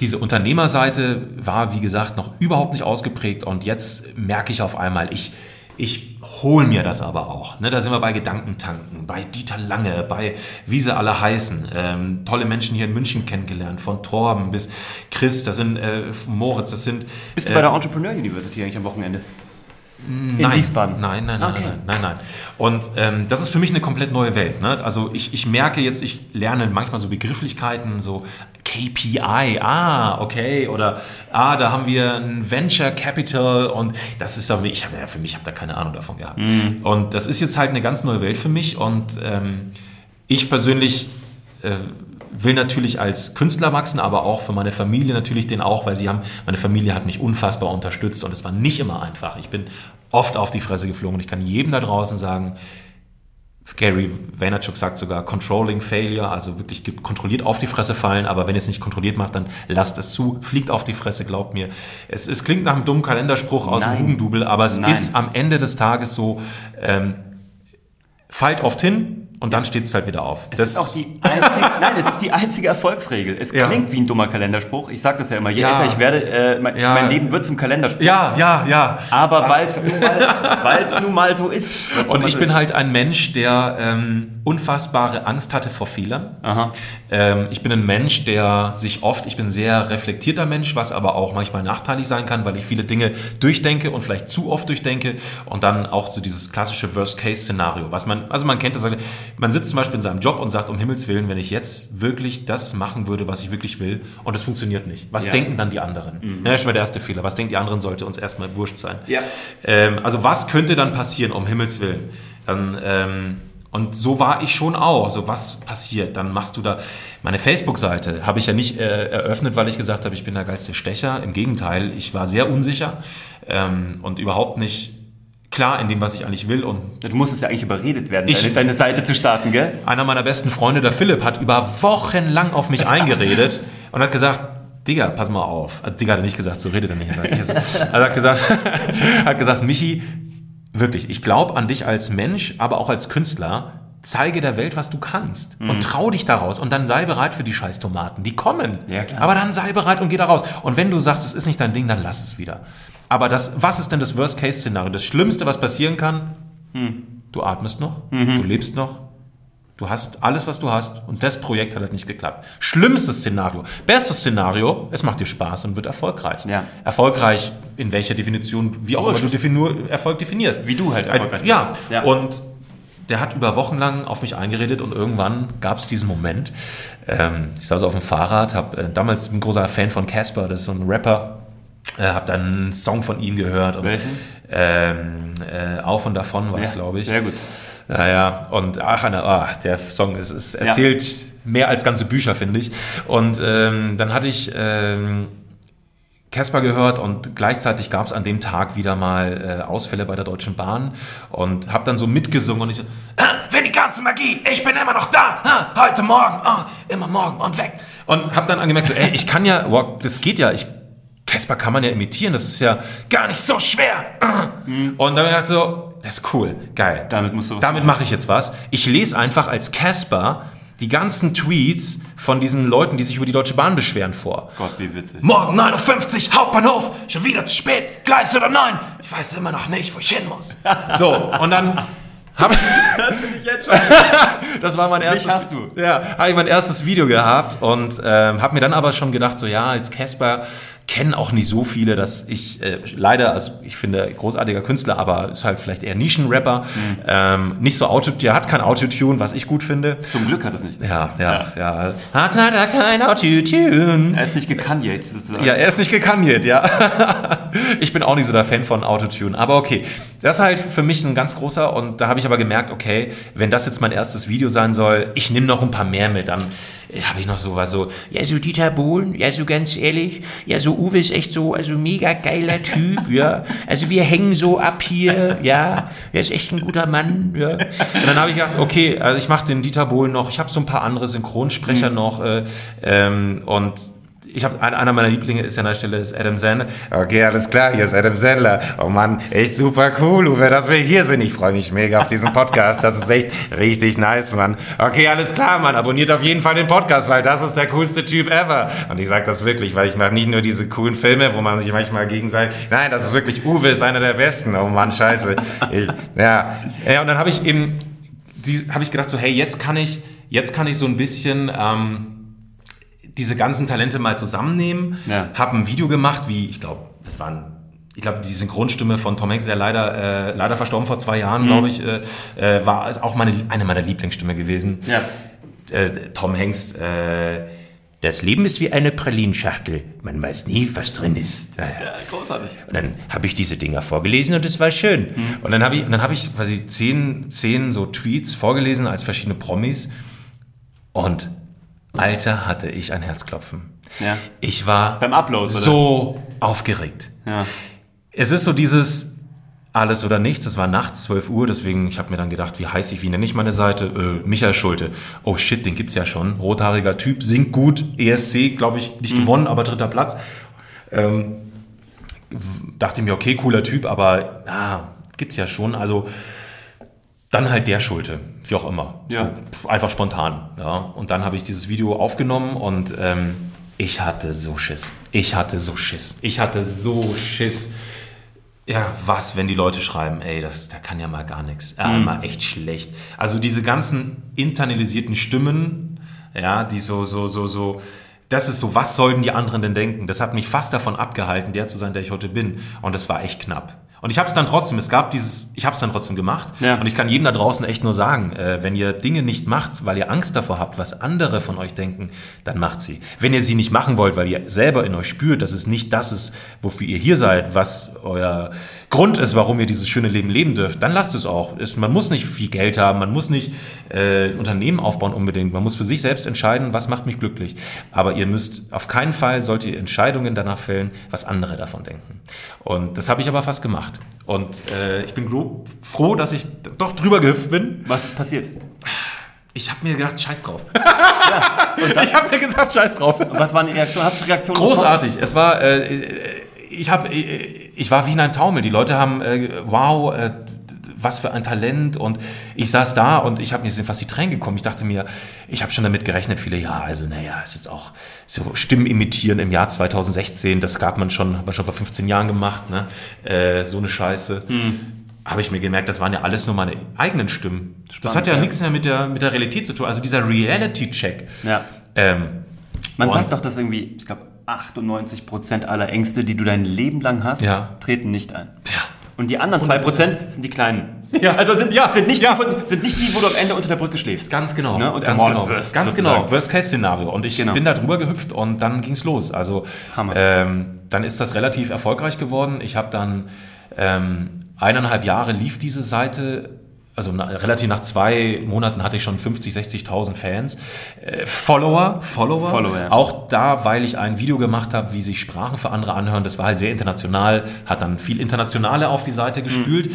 diese Unternehmerseite war, wie gesagt, noch überhaupt nicht ausgeprägt und jetzt merke ich auf einmal, ich, ich hole mir das aber auch. Ne, da sind wir bei Gedankentanken, bei Dieter Lange, bei wie sie alle heißen. Ähm, tolle Menschen hier in München kennengelernt, von Torben bis Chris, das sind äh, Moritz, das sind... Bist du äh, bei der Entrepreneur University eigentlich am Wochenende? In nein, Wiesbaden? Nein, nein, nein, Okay. nein, nein, nein. Und ähm, das ist für mich eine komplett neue Welt. Ne? Also ich, ich merke jetzt, ich lerne manchmal so Begrifflichkeiten, so KPI, ah, okay, oder ah, da haben wir ein Venture Capital und das ist aber, ich habe ja für mich, habe da keine Ahnung davon gehabt. Und das ist jetzt halt eine ganz neue Welt für mich und ähm, ich persönlich äh, will natürlich als Künstler wachsen, aber auch für meine Familie natürlich den auch, weil sie haben, meine Familie hat mich unfassbar unterstützt und es war nicht immer einfach. Ich bin oft auf die Fresse geflogen und ich kann jedem da draußen sagen, Gary Vaynerchuk sagt sogar Controlling Failure, also wirklich kontrolliert auf die Fresse fallen, aber wenn ihr es nicht kontrolliert macht, dann lasst es zu, fliegt auf die Fresse, glaubt mir. Es, es klingt nach einem dummen Kalenderspruch aus Nein. dem Hugendubel, aber es Nein. ist am Ende des Tages so, ähm, fallt oft hin und dann steht es halt wieder auf. Das ist auch die einzige, *laughs* nein, es ist die einzige Erfolgsregel. Es Ja. klingt wie ein dummer Kalenderspruch. Ich sage das ja immer. Je Ja. älter ich werde, äh, mein, Ja. mein Leben wird zum Kalenderspruch. ja, ja, ja. Aber weil es nun, mal- es nun mal so ist. *laughs* Und ich so bin ist. halt ein Mensch, der ähm, unfassbare Angst hatte vor Fehlern. Aha. Ähm, ich bin ein Mensch, der sich oft, ich bin ein sehr reflektierter Mensch, was aber auch manchmal nachteilig sein kann, weil ich viele Dinge durchdenke und vielleicht zu oft durchdenke und dann auch so dieses klassische Worst-Case-Szenario, was man, also man kennt das, man sitzt zum Beispiel in seinem Job und sagt, um Himmels Willen, wenn ich jetzt wirklich das machen würde, was ich wirklich will und es funktioniert nicht, was Ja. denken dann die anderen? Ja, schon mal der erste Fehler, was denken die anderen, sollte uns erstmal wurscht sein. Ja. Ähm, also was könnte dann passieren, um Himmels Willen? Dann, ähm, und so war ich schon auch. So was passiert? Dann machst du da meine Facebook-Seite habe ich ja nicht äh, eröffnet, weil ich gesagt habe, ich bin der geilste Stecher. Im Gegenteil, ich war sehr unsicher ähm, und überhaupt nicht klar in dem, was ich eigentlich will. Und Du musstest ja eigentlich überredet werden, Ich- deine, deine Seite zu starten, gell? einer meiner besten Freunde, der Philipp, hat über Wochen lang auf mich eingeredet und hat gesagt, Digga, pass mal auf. Also Digga hat er nicht gesagt, so redet er nicht. Also er hat gesagt, *laughs* hat gesagt, Michi, wirklich, ich glaube an dich als Mensch, aber auch als Künstler. Zeige der Welt, was du kannst. Und trau dich daraus. Und dann sei bereit für die Scheißtomaten. Die kommen. Ja. Aber dann sei bereit und geh da raus. Und wenn du sagst, es ist nicht dein Ding, dann lass es wieder. Aber das, was ist denn das Worst-Case-Szenario? Das Schlimmste, was passieren kann, du atmest noch, du lebst noch, du hast alles, was du hast und das Projekt hat halt nicht geklappt. Schlimmstes Szenario. Bestes Szenario, es macht dir Spaß und wird erfolgreich. Ja. Erfolgreich in welcher Definition, wie auch immer du definu Erfolg definierst. Wie du halt erfolgreich bist. Ja. Ja. und der hat über Wochen lang auf mich eingeredet und irgendwann gab es diesen Moment. Ähm, ich saß auf dem Fahrrad, habe äh, damals ein großer Fan von Casper, das ist so ein Rapper, äh, habe dann einen Song von ihm gehört. Und, Welchen? Ähm, äh, Auf und davon war es, Ja, glaube ich. Sehr gut. Naja, und ach, ah, der Song ist, ist erzählt ja. mehr als ganze Bücher, finde ich. Und ähm, dann hatte ich ähm, Casper gehört und gleichzeitig gab es an dem Tag wieder mal äh, Ausfälle bei der Deutschen Bahn und habe dann so mitgesungen und ich so, ah, wenn die ganze Magie, ich bin immer noch da, ah, heute Morgen, ah, immer morgen und weg. Und habe dann angemerkt, so, ey, ich kann ja, wow, das geht ja, ich Casper kann man ja imitieren, das ist ja gar nicht so schwer. Mhm. Und dann habe ich so, das ist cool, geil. Damit musst du Damit mache ich jetzt was. Ich lese einfach als Casper die ganzen Tweets von diesen Leuten, die sich über die Deutsche Bahn beschweren vor. Gott, wie witzig. Morgen 9.50 Uhr, Hauptbahnhof, schon wieder zu spät, Gleis oder nein. Ich weiß immer noch nicht, wo ich hin muss. *laughs* So, und dann habe *laughs* Das finde ich jetzt schon. *laughs* das war mein erstes. hast du. Ja, habe ich mein erstes Video gehabt und ähm, habe mir dann aber schon gedacht, so ja, jetzt Casper kennen auch nicht so viele, dass ich äh, leider, also ich finde großartiger Künstler, aber ist halt vielleicht eher Nischenrapper. Mhm. Ähm, nicht so Auto, der hat kein Autotune, was ich gut finde. Zum Glück hat es nicht. Ja, ja, ja. ja. Hat leider kein Autotune. Er ist nicht gekanjet sozusagen. Ja, er ist nicht gekanjet, ja. *laughs* ich bin auch nicht so der Fan von Autotune, aber okay. Das ist halt für mich ein ganz großer und da habe ich aber gemerkt, okay, wenn das jetzt mein erstes Video sein soll, ich nehme noch ein paar mehr mit, dann habe ich noch so was so, ja, so Dieter Bohlen, ja, so ganz ehrlich, ja, so Uwe ist echt so, also mega geiler Typ, ja. Also wir hängen so ab hier, ja, er ist echt ein guter Mann, ja. Und dann habe ich gedacht, okay, also ich mache den Dieter Bohlen noch, ich habe so ein paar andere Synchronsprecher mhm. noch äh, ähm, und ich habe einer meiner Lieblinge ist ja an der Stelle ist Adam Sandler. Okay, alles klar, hier ist Adam Sandler. Oh Mann, echt super cool, Uwe, dass wir hier sind. Ich freue mich mega auf diesen Podcast. Das ist echt richtig nice, Mann. Okay, alles klar, Mann. Abonniert auf jeden Fall den Podcast, weil das ist der coolste Typ ever. Und ich sage das wirklich, weil ich mache nicht nur diese coolen Filme, wo man sich manchmal gegenseitig. Nein, das ist wirklich Uwe ist einer der besten. Oh Mann, scheiße. Ich, ja. ja, und dann habe ich eben, habe ich gedacht so, hey, jetzt kann ich, jetzt kann ich so ein bisschen ähm, diese ganzen Talente mal zusammennehmen, ja. habe ein Video gemacht, wie, ich glaube, das waren ich glaube, die Synchronstimme von Tom Hanks ist ja leider, äh, leider verstorben vor zwei Jahren, mhm. glaube ich, äh, äh, war auch meine, eine meiner Lieblingsstimme gewesen. Ja. Äh, Tom Hanks, äh, das Leben ist wie eine Pralinschachtel. Man weiß nie, was drin ist. Ja, großartig. Und dann habe ich diese Dinger vorgelesen und es war schön. Mhm. Und dann habe ich, dann habe ich quasi zehn, zehn so Tweets vorgelesen als verschiedene Promis. Und Alter, hatte ich ein Herzklopfen. Ja. Ich war beim Upload so aufgeregt. Ja. Es ist so dieses alles oder nichts. Es war nachts 12 Uhr, deswegen ich habe mir dann gedacht, wie heiß ich, wie nenne ich meine Seite? Äh, Michael Schulte. Oh shit, den gibt's ja schon. Rothaariger Typ, singt gut. ESC, glaube ich, nicht mhm. gewonnen, aber dritter Platz. Ähm, dachte mir, okay, cooler Typ, aber ah, gibt's ja schon. Also dann halt der Schulte, wie auch immer. Ja. So, einfach spontan. Ja. Und dann habe ich dieses Video aufgenommen und ähm, ich hatte so Schiss. Ich hatte so Schiss. Ich hatte so Schiss. Ja, was, wenn die Leute schreiben, ey, das, da kann ja mal gar nichts. Ja, mhm. mal echt schlecht. Also diese ganzen internalisierten Stimmen, ja, die so, so, so, so, das ist so, was sollten die anderen denn denken? Das hat mich fast davon abgehalten, der zu sein, der ich heute bin. Und das war echt knapp. Und ich habe es dann trotzdem, es gab dieses, ich habe es dann trotzdem gemacht. Ja. Und ich kann jedem da draußen echt nur sagen, äh, wenn ihr Dinge nicht macht, weil ihr Angst davor habt, was andere von euch denken, dann macht sie. Wenn ihr sie nicht machen wollt, weil ihr selber in euch spürt, dass es nicht das ist, wofür ihr hier seid, was euer Grund ist, warum ihr dieses schöne Leben leben dürft, dann lasst es auch. Es, man muss nicht viel Geld haben, man muss nicht äh, ein Unternehmen aufbauen unbedingt. Man muss für sich selbst entscheiden, was macht mich glücklich. Aber ihr müsst auf keinen Fall sollt ihr Entscheidungen danach fällen, was andere davon denken. Und das habe ich aber fast gemacht gemacht. Und äh, ich bin froh, dass ich doch drüber gehüpft bin. Was ist passiert? Ich habe mir gedacht, scheiß drauf. *laughs* ja, *laughs* ich habe mir gesagt, scheiß drauf. Und was waren die Reaktionen? Hast du Reaktionen Großartig. Bekommen? Es war, äh, ich, hab, ich war wie in einem Taumel. Die Leute haben, äh, wow, äh, was für ein Talent. Und ich saß da und ich habe mir sind fast die Tränen gekommen. Ich dachte mir, ich habe schon damit gerechnet, viele Jahre. Also naja, ist jetzt auch so Stimmen imitieren im Jahr 2016. Das gab man schon, hat man schon vor 15 Jahren gemacht. Ne? Äh, so eine Scheiße. Hm. Habe ich mir gemerkt, das waren ja alles nur meine eigenen Stimmen. Spannend, das hat ja, ja, nichts mehr mit der, mit der Realität zu tun. Also dieser Reality-Check. Ja. Ähm, man sagt doch, dass irgendwie, ich glaube, 98 Prozent aller Ängste, die du dein Leben lang hast, ja. treten nicht ein. Ja. Und die anderen 2% sind die kleinen. Ja. Also sind, ja. sind, nicht ja. Die, sind nicht die, wo du am Ende unter der Brücke schläfst. Ganz genau. Ne? Und ganz genau. wirst. Ganz genau. Worst-Case-Szenario. Und ich genau. bin da drüber gehüpft und dann ging es los. Also ähm, dann ist das relativ erfolgreich geworden. Ich habe dann ähm, eineinhalb Jahre lief diese Seite also na, relativ nach zwei Monaten hatte ich schon 50, 60.000 Fans. Äh, Follower, Follower. Follower. Auch da, weil ich ein Video gemacht habe, wie sich Sprachen für andere anhören. Das war halt sehr international, hat dann viel Internationale auf die Seite gespült.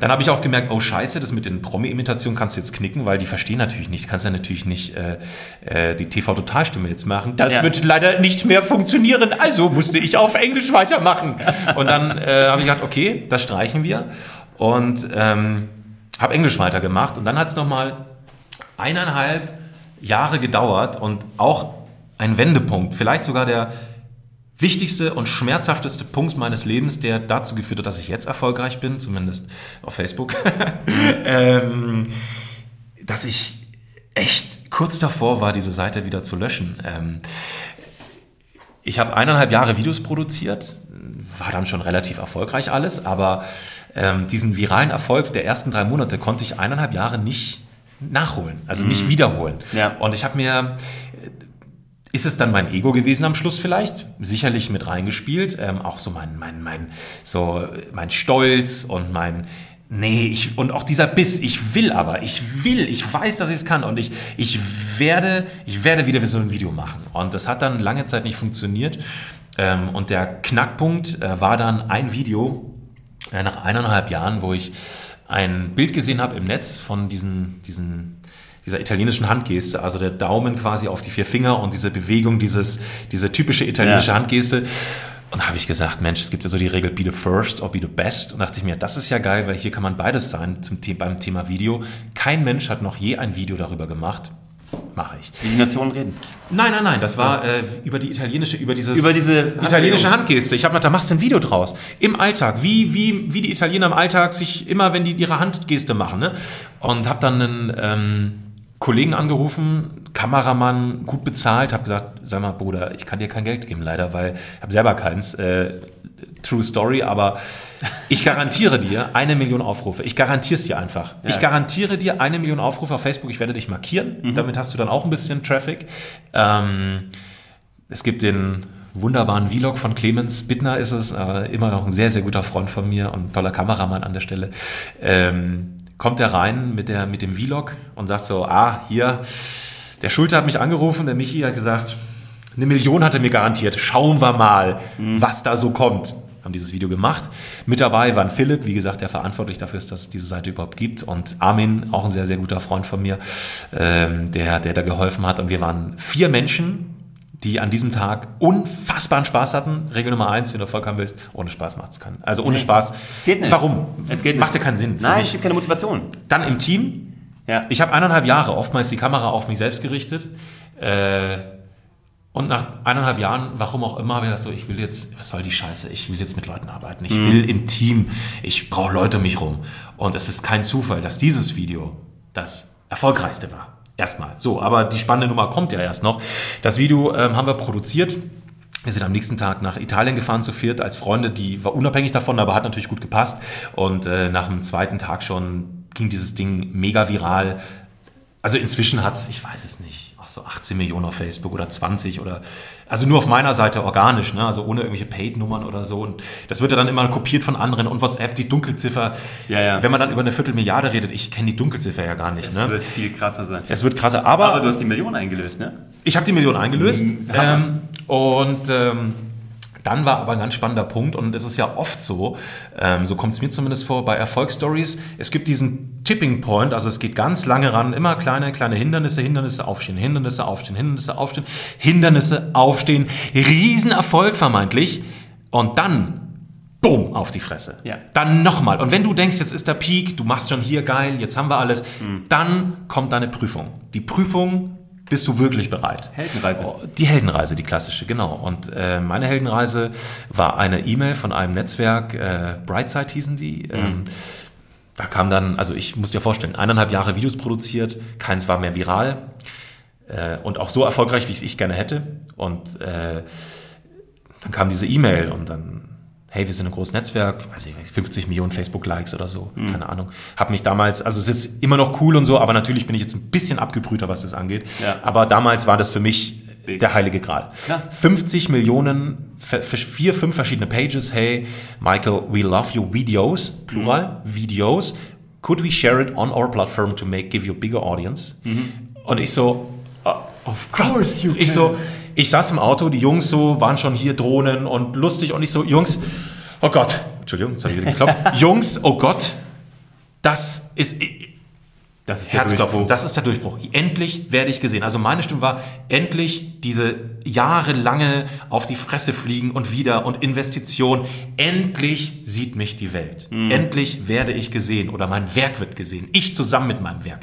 Dann habe ich auch gemerkt, oh scheiße, das mit den Promi-Imitationen kannst du jetzt knicken, weil die verstehen natürlich nicht, kannst ja natürlich nicht äh, äh, die TV-Totalstimme jetzt machen. Das Ja. wird leider nicht mehr funktionieren, also musste ich auf Englisch weitermachen. *laughs* Und dann äh, habe ich gedacht, okay, das streichen wir. Und ähm, habe Englisch weitergemacht. Und dann hat es nochmal eineinhalb Jahre gedauert und auch ein Wendepunkt, vielleicht sogar der wichtigste und schmerzhafteste Punkt meines Lebens, der dazu geführt hat, dass ich jetzt erfolgreich bin, zumindest auf Facebook, *laughs* ähm, dass ich echt kurz davor war, diese Seite wieder zu löschen. Ähm, ich habe eineinhalb Jahre Videos produziert, war dann schon relativ erfolgreich alles, aber ähm, diesen viralen Erfolg der ersten drei Monate konnte ich eineinhalb Jahre nicht nachholen, also nicht wiederholen. Ja. Und ich habe mir ist es dann mein Ego gewesen am Schluss vielleicht? Sicherlich mit reingespielt. Ähm, auch so mein, mein, mein, so mein Stolz und mein, nee, ich, und auch dieser Biss. Ich will aber, ich will, ich weiß, dass ich es kann und ich, ich werde, ich werde wieder so ein Video machen. Und das hat dann lange Zeit nicht funktioniert. Ähm, und der Knackpunkt äh, war dann ein Video äh, nach eineinhalb Jahren, wo ich ein Bild gesehen habe im Netz von diesen, diesen dieser italienischen Handgeste, also der Daumen quasi auf die vier Finger und diese Bewegung, dieses, diese typische italienische Ja. Handgeste. Und da habe ich gesagt, Mensch, es gibt ja so die Regel, be the first or be the best. Und dachte ich mir, das ist ja geil, weil hier kann man beides sein zum, beim Thema Video. Kein Mensch hat noch je ein Video darüber gemacht. Mache ich. Wie die Nationen reden. Nein, nein, nein, das war äh, über die italienische, über dieses Über diese italienische Handgeste. Ich habe gedacht, da machst du ein Video draus. Im Alltag, wie, wie, wie die Italiener im Alltag sich immer, wenn die ihre Handgeste machen. Ne? Und habe dann einen ähm, Kollegen angerufen, Kameramann, gut bezahlt, habe gesagt, sag mal, Bruder, ich kann dir kein Geld geben, leider, weil ich habe selber keins. Äh, True Story, aber ich garantiere dir eine Million Aufrufe. Ich garantiere es dir einfach. Ich garantiere dir eine Million Aufrufe auf Facebook. Ich werde dich markieren. Damit hast du dann auch ein bisschen Traffic. Ähm, es gibt den wunderbaren Vlog von Clemens Bittner, ist es. Äh, immer noch ein sehr, sehr guter Freund von mir und ein toller Kameramann an der Stelle. Ähm, kommt er rein mit, der, mit dem Vlog und sagt so, ah, hier, der Schulte hat mich angerufen, der Michi hat gesagt, eine Million hat er mir garantiert. Schauen wir mal, was da so kommt. Haben dieses Video gemacht. Mit dabei waren Philipp, wie gesagt, der verantwortlich dafür ist, dass es diese Seite überhaupt gibt. Und Armin, auch ein sehr, sehr guter Freund von mir, ähm, der, der da geholfen hat. Und wir waren vier Menschen, die an diesem Tag unfassbaren Spaß hatten. Regel Nummer eins, wenn du Erfolg haben willst, ohne Spaß macht es keinen. Also ohne Spaß. Geht nicht. Warum? Es geht. Macht ja keinen Sinn. Nein, es gibt keine Motivation. Dann im Team. Ja. Ich habe eineinhalb Jahre oftmals die Kamera auf mich selbst gerichtet. Äh, und nach eineinhalb Jahren, warum auch immer, habe ich gedacht, so, ich will jetzt, was soll die Scheiße? Ich will jetzt mit Leuten arbeiten. Ich will im Team. Ich brauche Leute um mich rum. Und es ist kein Zufall, dass dieses Video das erfolgreichste war. Erstmal. So, aber die spannende Nummer kommt ja erst noch. Das Video ähm, haben wir produziert. Wir sind am nächsten Tag nach Italien gefahren zu viert als Freunde, die war unabhängig davon, aber hat natürlich gut gepasst. Und äh, nach dem zweiten Tag schon ging dieses Ding mega viral. Also inzwischen hat es, ich weiß es nicht, so 18 Millionen auf Facebook oder 20 oder, also nur auf meiner Seite organisch, ne? also ohne irgendwelche Paid-Nummern oder so. Und das wird ja dann immer kopiert von anderen und WhatsApp, die Dunkelziffer. Ja, ja. Wenn man dann über eine Viertelmilliarde redet, ich kenne die Dunkelziffer ja gar nicht. Es Ne? wird viel krasser sein. Es wird krasser, aber, Aber du hast die Million eingelöst, ne? ich habe die Million eingelöst. Hammer. Ähm, und ähm, dann war aber ein ganz spannender Punkt, und es ist ja oft so, ähm, so kommt es mir zumindest vor, bei Erfolgsstories, es gibt diesen Tipping Point, also es geht ganz lange ran, immer kleine, kleine Hindernisse, Hindernisse aufstehen, Hindernisse aufstehen, Hindernisse aufstehen, Hindernisse aufstehen, Riesenerfolg vermeintlich, und dann Bumm, auf die Fresse. Ja. Dann nochmal. Und wenn du denkst, jetzt ist der Peak, du machst schon hier geil, jetzt haben wir alles, Mhm. dann kommt deine Prüfung. Die Prüfung, bist du wirklich bereit? Heldenreise. Oh, Die Heldenreise, die klassische, genau. Und äh, meine Heldenreise war eine E-Mail von einem Netzwerk, äh, Brightside hießen die. Mhm. Ähm, da kam dann, also ich muss dir vorstellen, eineinhalb Jahre Videos produziert, keins war mehr viral äh, und auch so erfolgreich, wie ich es gerne hätte. Und äh, dann kam diese E-Mail und dann, hey, wir sind ein großes Netzwerk, weiß ich nicht, 50 Millionen Facebook-Likes oder so, Mhm. keine Ahnung. Hab mich damals, also es ist immer noch cool und so, aber natürlich bin ich jetzt ein bisschen abgebrühter, was das angeht. Ja. Aber damals war das für mich der heilige Gral. Klar. 50 Millionen, vier, fünf verschiedene Pages, hey, Michael, we love your videos, Plural, Mhm. Videos, could we share it on our platform to make give you a bigger audience? Und ich so, uh, Of course you ich so, ich saß im Auto, die Jungs so waren schon hier Drohnen und lustig und ich so, Jungs, oh Gott, Entschuldigung, jetzt habe ich wieder geklopft. *laughs* Jungs, oh Gott, das ist Das ist der Herzklopfen, Durchbruch. das ist der Durchbruch. Endlich werde ich gesehen. Also meine Stimme war endlich diese jahrelange auf die Fresse fliegen und wieder und Investition. Endlich sieht mich die Welt. Mhm. Endlich werde ich gesehen oder mein Werk wird gesehen. Ich zusammen mit meinem Werk.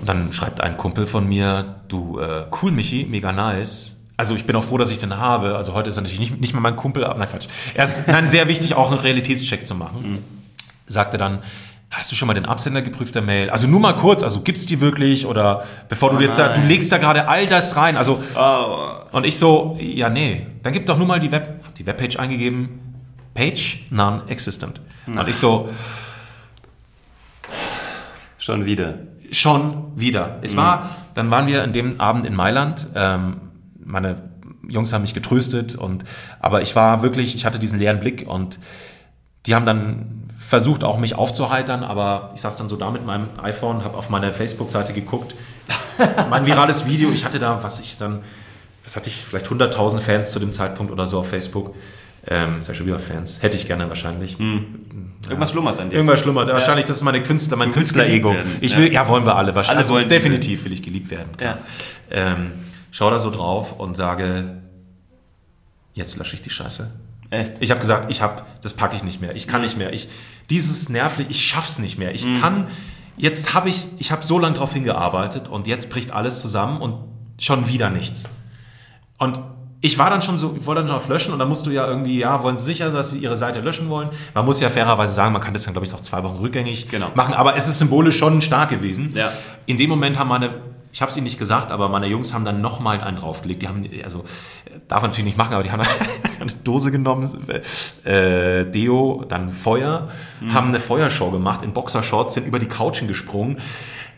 Und dann schreibt ein Kumpel von mir, du, äh, cool Michi, mega nice. Also ich bin auch froh, dass ich den habe. Also heute ist er natürlich nicht, nicht mal mein Kumpel, aber nein, Quatsch. Er ist nein, sehr wichtig, auch einen Realitätscheck zu machen. Sagte dann, hast du schon mal den Absender geprüft der Mail? Also nur mal kurz, also gibt's die wirklich? Oder bevor du jetzt, da, du legst da gerade all das rein. Also und ich so, ja nee, dann gib doch nur mal die Web, hab die Webpage eingegeben. Page non-existent. Und ich so, Schon wieder. Schon wieder. Es war, dann waren wir an dem Abend in Mailand. Ähm, meine Jungs haben mich getröstet und, aber ich war wirklich, ich hatte diesen leeren Blick und die haben dann versucht auch mich aufzuheitern, aber ich saß dann so da mit meinem iPhone, habe auf meine Facebook-Seite geguckt, *laughs* mein virales Video, ich hatte da, was ich dann, was hatte ich, vielleicht 100.000 Fans zu dem Zeitpunkt oder so auf Facebook. Ähm, ja schon wieder Fans. Hätte ich gerne wahrscheinlich. Irgendwas schlummert an dir. Irgendwas schlummert. Wahrscheinlich, das ist meine Künstler, mein Künstler-Ego. Ich Ja. will, ja. wollen wir alle wahrscheinlich. Alle also wollen definitiv will ich geliebt werden. Ja. Ähm, schau da so drauf und sage, jetzt lösche ich die Scheiße. Echt? Ich habe gesagt, ich habe, das packe ich nicht mehr. Ich kann nicht mehr. Ich, dieses nervlich, ich schaff's nicht mehr. Ich Mhm. kann, jetzt habe ich, ich habe so lange darauf hingearbeitet und jetzt bricht alles zusammen und schon wieder nichts. Und ich war dann schon so, ich wollte dann schon auf löschen und dann musst du ja irgendwie, ja, wollen sie sicher, dass sie ihre Seite löschen wollen? Man muss ja fairerweise sagen, man kann das dann, glaube ich, noch zwei Wochen rückgängig Genau. machen, aber es ist symbolisch schon stark gewesen. Ja. In dem Moment haben meine, ich habe es ihnen nicht gesagt, aber meine Jungs haben dann nochmal einen draufgelegt. Die haben, also, darf man natürlich nicht machen, aber die haben *laughs* eine Dose genommen, äh, Deo, dann Feuer, haben eine Feuershow gemacht in Boxershorts, sind über die Couchen gesprungen,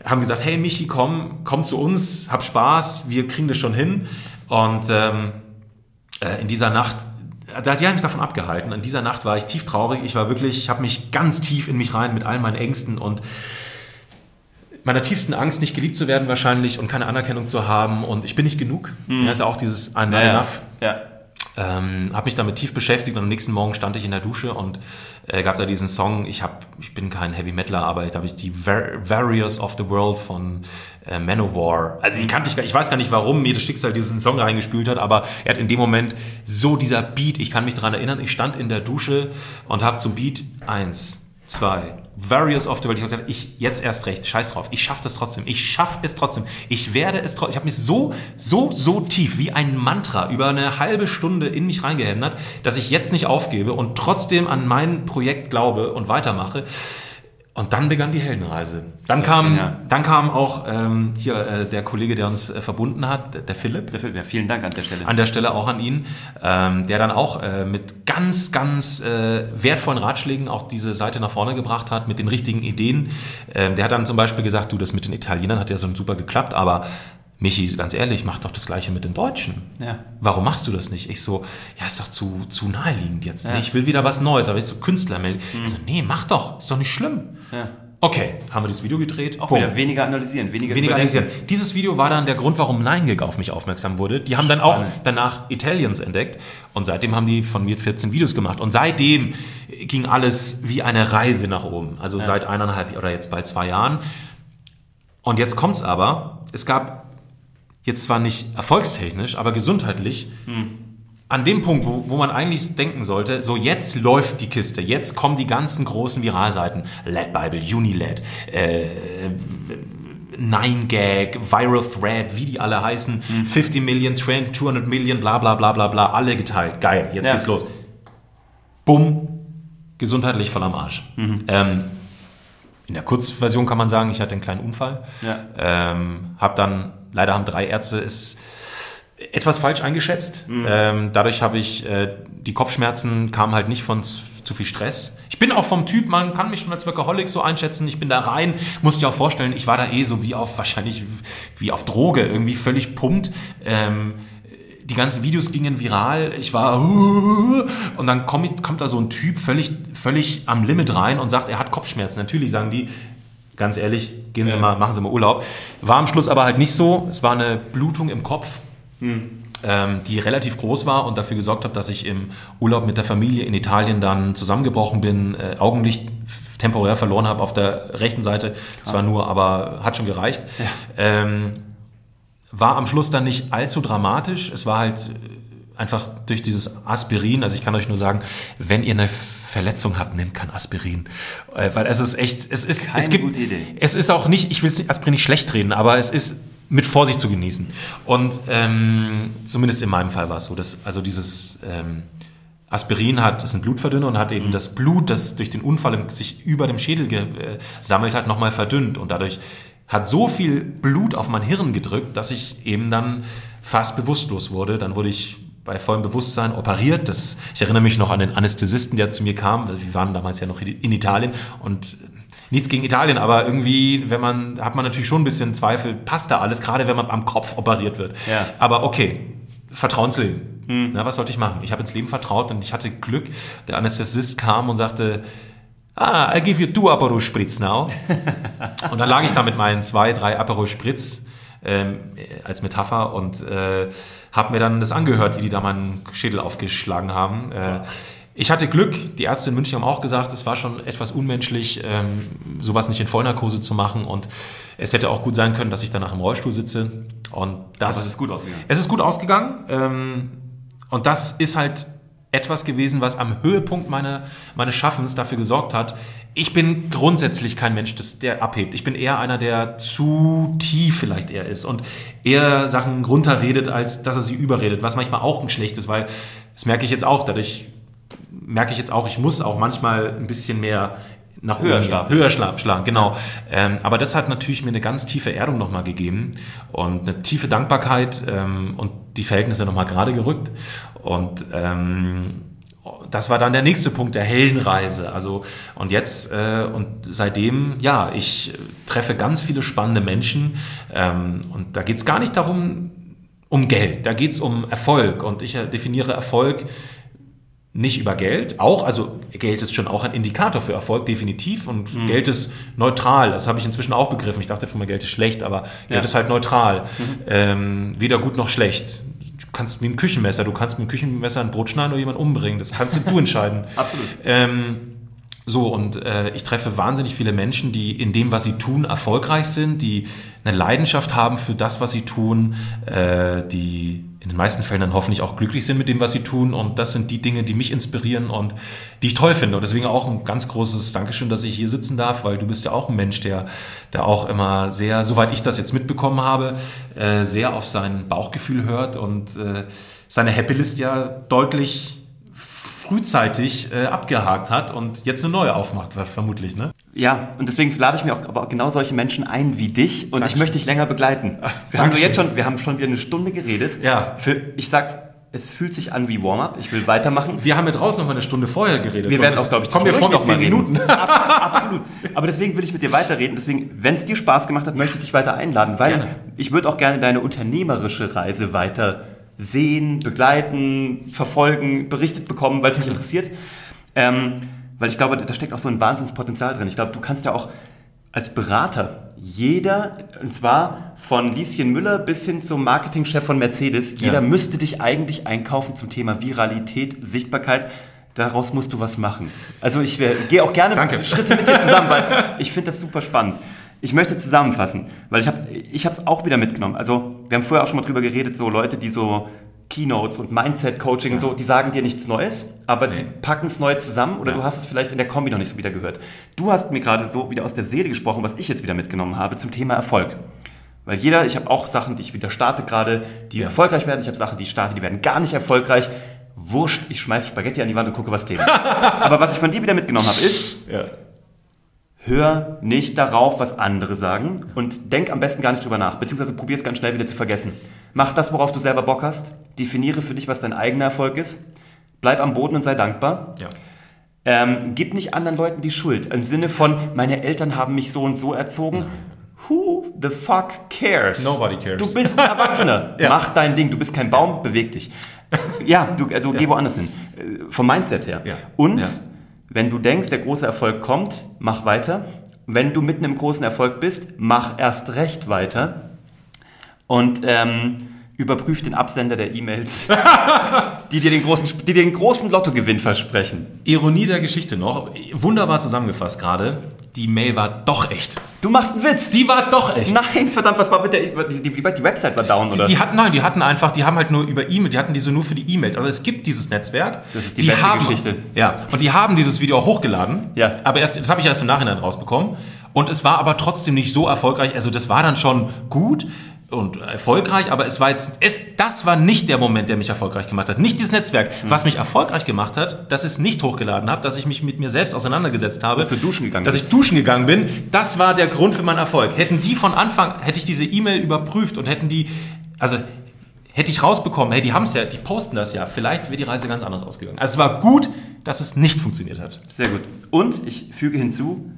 haben gesagt, hey Michi, komm, komm zu uns, hab Spaß, wir kriegen das schon hin. Und ähm, äh, in dieser Nacht, da- die haben mich davon abgehalten. In dieser Nacht war ich tief traurig. Ich war wirklich, ich habe mich ganz tief in mich rein mit all meinen Ängsten und meiner tiefsten Angst, nicht geliebt zu werden wahrscheinlich und keine Anerkennung zu haben. Und ich bin nicht genug. Ja, ist ja auch dieses I'm not ja. enough. ja. Ähm, habe mich damit tief beschäftigt und am nächsten Morgen stand ich in der Dusche und äh, gab da diesen Song. Ich hab, ich bin kein Heavy Metaler, aber da habe ich die Var Warriors of the World von äh, Manowar. Also die kannte ich ich weiß gar nicht, warum mir das Schicksal diesen Song reingespült hat, aber er hat in dem Moment so dieser Beat. Ich kann mich daran erinnern. Ich stand in der Dusche und habe zum Beat eins, zwei. Warriors of the World. Ich habe gesagt, ich jetzt erst recht, scheiß drauf. Ich schaffe das trotzdem. Ich schaffe es trotzdem. Ich werde es trotzdem. Ich habe mich so, so, so tief wie ein Mantra über eine halbe Stunde in mich reingehämmert, dass ich jetzt nicht aufgebe und trotzdem an mein Projekt glaube und weitermache. Und dann begann die Heldenreise. Dann kam, genial. dann kam auch ähm, hier äh, der Kollege, der uns äh, verbunden hat, der, der Philipp. Ja, vielen Dank an der Stelle. An der Stelle auch an ihn, ähm, der dann auch äh, mit ganz, ganz äh, wertvollen Ratschlägen auch diese Seite nach vorne gebracht hat, mit den richtigen Ideen. Ähm, der hat dann zum Beispiel gesagt, du, das mit den Italienern hat ja so super geklappt, aber Michi, ganz ehrlich, mach doch das Gleiche mit den Deutschen. Ja. Warum machst du das nicht? Ich so, ja, ist doch zu, zu naheliegend jetzt. Ja. Ne? Ich will wieder was Neues, aber ich so künstlermäßig. Ich so, nee, mach doch, ist doch nicht schlimm. Ja. Okay, haben wir das Video gedreht. Auch Boom. wieder weniger analysieren, weniger, Weniger analysieren. Dieses Video war dann der Grund, warum Nine Gag auf mich aufmerksam wurde. Die haben dann auch danach Italians entdeckt und seitdem haben die von mir 14 Videos gemacht. Und seitdem ging alles wie eine Reise nach oben. Also seit eineinhalb oder jetzt bald zwei Jahren. Und jetzt kommt's aber, es gab jetzt zwar nicht erfolgstechnisch, aber gesundheitlich an dem Punkt, wo, wo man eigentlich denken sollte, so jetzt läuft die Kiste, jetzt kommen die ganzen großen Viralseiten, LED Bible, Uniled, äh, 9gag, Viral Thread, wie die alle heißen, 50 Million, 20, 200 Million, bla bla bla bla bla, alle geteilt. Geil, jetzt Ja. geht's los. Bumm, gesundheitlich voll am Arsch. Ähm, in der Kurzversion kann man sagen, ich hatte einen kleinen Unfall. Ja. Ähm, hab dann, leider haben drei Ärzte es etwas falsch eingeschätzt. Ähm, dadurch habe ich, äh, die Kopfschmerzen kamen halt nicht von zu viel Stress. Ich bin auch vom Typ, man kann mich schon als Workaholic so einschätzen. Ich bin da rein, musst dir auch vorstellen, ich war da eh so wie auf, wahrscheinlich wie auf Droge, irgendwie völlig pumpt. Ähm, die ganzen Videos gingen viral. Ich war *laughs* und dann kommt, kommt da so ein Typ völlig völlig am Limit rein und sagt, er hat Kopfschmerzen. Natürlich sagen die, ganz ehrlich, gehen Sie mal, machen Sie mal Urlaub. War am Schluss aber halt nicht so. Es war eine Blutung im Kopf. Ähm, die relativ groß war und dafür gesorgt hat, dass ich im Urlaub mit der Familie in Italien dann zusammengebrochen bin, äh, Augenlicht temporär verloren habe auf der rechten Seite. Zwar nur, aber hat schon gereicht. Ähm, war am Schluss dann nicht allzu dramatisch. Es war halt äh, einfach durch dieses Aspirin, also ich kann euch nur sagen, wenn ihr eine Verletzung habt, nehmt kein Aspirin. Äh, Weil es ist echt, es ist, Keine es gibt, es ist auch nicht, ich will es Aspirin nicht schlecht reden, aber es ist mit Vorsicht zu genießen. Und ähm, zumindest in meinem Fall war es so, dass also dieses ähm, Aspirin hat, ist ein Blutverdünner und hat eben das Blut, das durch den Unfall im, sich über dem Schädel gesammelt hat, nochmal verdünnt. Und dadurch hat so viel Blut auf mein Hirn gedrückt, dass ich eben dann fast bewusstlos wurde. Dann wurde ich bei vollem Bewusstsein operiert. Das, ich erinnere mich noch an den Anästhesisten, der zu mir kam. Wir waren damals ja noch in Italien und nichts gegen Italien, aber irgendwie, wenn man, hat man natürlich schon ein bisschen Zweifel, passt da alles, gerade wenn man am Kopf operiert wird. Ja. Aber okay, Vertrauensleben. Na, was sollte ich machen? Ich habe ins Leben vertraut und ich hatte Glück. Der Anästhesist kam und sagte, ah, I give you two Aperol Spritz now. *laughs* und dann lag ich da mit meinen zwei, drei Aperol Spritz ähm, äh, als Metapher und äh, habe mir dann das angehört, wie die da meinen Schädel aufgeschlagen haben. Äh, ich hatte Glück, die Ärzte in München haben auch gesagt, es war schon etwas unmenschlich, ähm, sowas nicht in Vollnarkose zu machen und es hätte auch gut sein können, dass ich danach im Rollstuhl sitze und das Aber es ist gut ausgegangen. es ist gut ausgegangen ähm, und das ist halt etwas gewesen, was am Höhepunkt meiner, meines Schaffens dafür gesorgt hat. Ich bin grundsätzlich kein Mensch, das, der abhebt. Ich bin eher einer, der zu tief vielleicht eher ist und eher Sachen runterredet, als dass er sie überredet, was manchmal auch ein schlechtes, weil das merke ich jetzt auch, dadurch merke ich jetzt auch, ich muss auch manchmal ein bisschen mehr nach Höher schlagen. Höher schlagen genau. Ähm, aber das hat natürlich mir eine ganz tiefe Erdung nochmal gegeben und eine tiefe Dankbarkeit ähm, und die Verhältnisse nochmal gerade gerückt. Und ähm, das war dann der nächste Punkt der Heldenreise. Also und jetzt äh, und seitdem, ja, ich treffe ganz viele spannende Menschen ähm, und da geht es gar nicht darum, um Geld, da geht es um Erfolg und ich äh, definiere Erfolg nicht über Geld, auch, also Geld ist schon auch ein Indikator für Erfolg, definitiv. Und Geld ist neutral, das habe ich inzwischen auch begriffen. Ich dachte immer, Geld ist schlecht, aber Geld Ja. ist halt neutral. Ähm, weder gut noch schlecht. Du kannst mit dem Küchenmesser, du kannst mit dem Küchenmesser ein Brot schneiden oder jemanden umbringen. Das kannst du entscheiden. *laughs* Absolut. Ähm, so, und äh, ich treffe wahnsinnig viele Menschen, die in dem, was sie tun, erfolgreich sind, die eine Leidenschaft haben für das, was sie tun, äh, die in den meisten Fällen dann hoffentlich auch glücklich sind mit dem, was sie tun. Und das sind die Dinge, die mich inspirieren und die ich toll finde. Und deswegen auch ein ganz großes Dankeschön, dass ich hier sitzen darf, weil du bist ja auch ein Mensch, der, der auch immer sehr, soweit ich das jetzt mitbekommen habe, äh, sehr auf sein Bauchgefühl hört und äh, seine Happy List ja deutlich frühzeitig äh, abgehakt hat und jetzt eine neue aufmacht, ver- vermutlich, ne? Ja, und deswegen lade ich mir auch, aber auch genau solche Menschen ein wie dich und ich Dankeschön. möchte dich länger begleiten. Wir haben, nur jetzt schon, wir haben schon wieder eine Stunde geredet. Ja. Für, ich sag's, es fühlt sich an wie Warm-up. Ich will weitermachen. Wir haben ja draußen noch mal eine Stunde vorher geredet. Wir werden auch, glaube ich, kommen wir vor noch zehn. Minuten. Ab, absolut. Aber deswegen will ich mit dir weiterreden. Deswegen, wenn es dir Spaß gemacht hat, möchte ich dich weiter einladen, weil Gerne. ich würde auch gerne deine unternehmerische Reise weiter sehen, begleiten, verfolgen, berichtet bekommen, weil es mich interessiert. Ähm, weil ich glaube, da steckt auch so ein Wahnsinnspotenzial drin. Ich glaube, du kannst ja auch als Berater jeder, und zwar von Lieschen Müller bis hin zum Marketingchef von Mercedes, jeder Ja. müsste dich eigentlich einkaufen zum Thema Viralität, Sichtbarkeit. Daraus musst du was machen. Also ich gehe auch gerne Danke. Schritte mit dir zusammen, weil *laughs* ich finde das super spannend. Ich möchte zusammenfassen, weil ich habe ich es auch wieder mitgenommen. Also wir haben vorher auch schon mal drüber geredet, so Leute, die so Keynotes und Mindset-Coaching und so, die sagen dir nichts Neues, aber sie packen es neu zusammen oder Ja. du hast es vielleicht in der Kombi noch nicht so wieder gehört. Du hast mir gerade so wieder aus der Seele gesprochen, was ich jetzt wieder mitgenommen habe zum Thema Erfolg. Weil jeder, ich habe auch Sachen, die ich wieder starte gerade, die erfolgreich werden. Ich habe Sachen, die ich starte, die werden gar nicht erfolgreich. Wurscht, ich schmeiße Spaghetti an die Wand und gucke, was geht. *laughs* Aber was ich von dir wieder mitgenommen habe, ist, Ja. Hör nicht darauf, was andere sagen und denk am besten gar nicht drüber nach, beziehungsweise probier es ganz schnell wieder zu vergessen. Mach das, worauf du selber Bock hast. Definiere für dich, was dein eigener Erfolg ist. Bleib am Boden und sei dankbar. ja. Ähm, gib nicht anderen Leuten die Schuld. Im Sinne von, meine Eltern haben mich so und so erzogen. Who the fuck cares? Nobody cares. Du bist ein Erwachsener. *laughs* Ja. Mach dein Ding. Du bist kein Baum, beweg dich. *laughs* Ja, du, also geh woanders hin. Äh, Vom Mindset her. Ja. Und Ja. Wenn du denkst, der große Erfolg kommt, mach weiter. Wenn du mitten im großen Erfolg bist, mach erst recht weiter. Und ähm, überprüf den Absender der E-Mails, *laughs* die, dir den großen, die dir den großen Lottogewinn versprechen. Ironie der Geschichte noch, wunderbar zusammengefasst gerade, die Mail war doch echt. Du machst einen Witz. Die war doch echt. Nein, verdammt, was war mit der, die, die, die Website war down, oder? Die hatten, nein, die hatten einfach, die haben halt nur über E-Mail, die hatten diese nur für die E-Mails. Also es gibt dieses Netzwerk. Das ist die beste haben, Geschichte. Ja, und die haben dieses Video auch hochgeladen. Ja. Aber erst, das habe ich erst im Nachhinein rausbekommen. Und es war aber trotzdem nicht so erfolgreich. Also das war dann schon gut und erfolgreich, aber es war jetzt, es, das war nicht der Moment, der mich erfolgreich gemacht hat. Nicht dieses Netzwerk. Mhm. Was mich erfolgreich gemacht hat, dass ich es nicht hochgeladen habe, dass ich mich mit mir selbst auseinandergesetzt habe. Dass du duschen gegangen Dass bist. ich duschen gegangen bin. Das war der Grund für meinen Erfolg. Hätten die von Anfang, hätte ich diese E-Mail überprüft und hätten die, also hätte ich rausbekommen, hey, die haben es ja, die posten das ja, vielleicht wäre die Reise ganz anders ausgegangen. Also es war gut, dass es nicht funktioniert hat. Sehr gut. Und ich füge hinzu,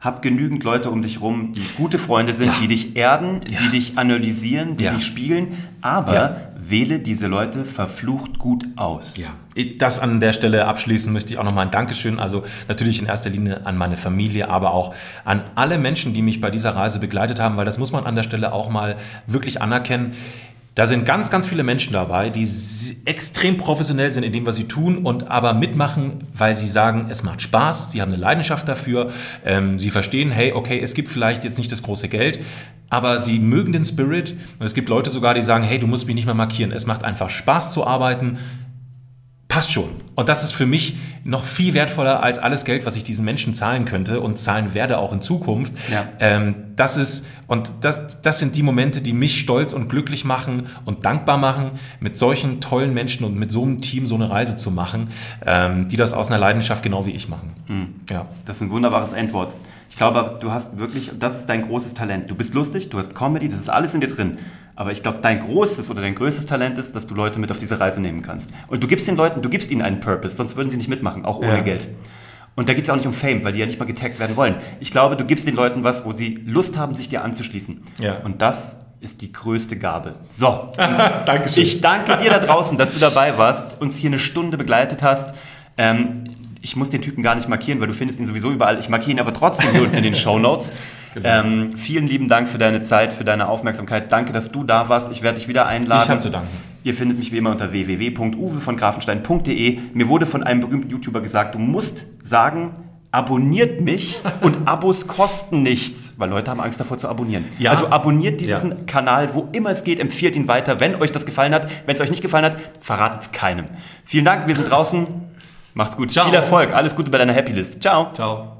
hab genügend Leute um dich rum, die gute Freunde sind, Ja. die dich erden, Ja. die dich analysieren, die Ja. dich spiegeln. Aber Ja. wähle diese Leute verflucht gut aus. Ich- Das an der Stelle abschließen möchte ich auch nochmal ein Dankeschön, also natürlich in erster Linie an meine Familie, aber auch an alle Menschen, die mich bei dieser Reise begleitet haben, weil das muss man an der Stelle auch mal wirklich anerkennen. Da sind ganz, ganz viele Menschen dabei, die extrem professionell sind in dem, was sie tun und aber mitmachen, weil sie sagen, es macht Spaß, sie haben eine Leidenschaft dafür, ähm, sie verstehen, hey, okay, es gibt vielleicht jetzt nicht das große Geld, aber sie mögen den Spirit. Und es gibt Leute sogar, die sagen, hey, du musst mich nicht mehr markieren, es macht einfach Spaß zu arbeiten, passt schon. Und das ist für mich noch viel wertvoller als alles Geld, was ich diesen Menschen zahlen könnte und zahlen werde auch in Zukunft. Ja. Ähm, das ist, und das, das sind die Momente, die mich stolz und glücklich machen und dankbar machen, mit solchen tollen Menschen und mit so einem Team so eine Reise zu machen, ähm, die das aus einer Leidenschaft genau wie ich machen. Ja. Das ist ein wunderbares Endwort. Ich glaube, du hast wirklich, das ist dein großes Talent. Du bist lustig, du hast Comedy, das ist alles in dir drin. Aber ich glaube, dein großes oder dein größtes Talent ist, dass du Leute mit auf diese Reise nehmen kannst. Und du gibst den Leuten, du gibst ihnen einen Purpose, sonst würden sie nicht mitmachen, auch ohne Ja. Geld. Und da geht es auch nicht um Fame, weil die ja nicht mal getaggt werden wollen. Ich glaube, du gibst den Leuten was, wo sie Lust haben, sich dir anzuschließen. Ja. Und das ist die größte Gabe. So, *laughs* Dankeschön. ich danke dir da draußen, dass du dabei warst, uns hier eine Stunde begleitet hast. Ähm, ich muss den Typen gar nicht markieren, weil du findest ihn sowieso überall. Ich markiere ihn aber trotzdem hier unten in den *laughs* Show Notes. Ähm, vielen lieben Dank für deine Zeit, für deine Aufmerksamkeit. Danke, dass du da warst. Ich werde dich wieder einladen. Ich hab zu danken. Ihr findet mich wie immer unter www.uwe-von-grafenstein.de. Mir wurde von einem berühmten YouTuber gesagt, du musst sagen, abonniert mich *laughs* und Abos kosten nichts, weil Leute haben Angst davor zu abonnieren. Ja. Also abonniert diesen Ja. Kanal, wo immer es geht, empfiehlt ihn weiter, wenn euch das gefallen hat. Wenn es euch nicht gefallen hat, verratet es keinem. Vielen Dank, wir sind draußen. Macht's gut. Ciao. Viel Erfolg. Alles Gute bei deiner Happy List. Ciao. Ciao.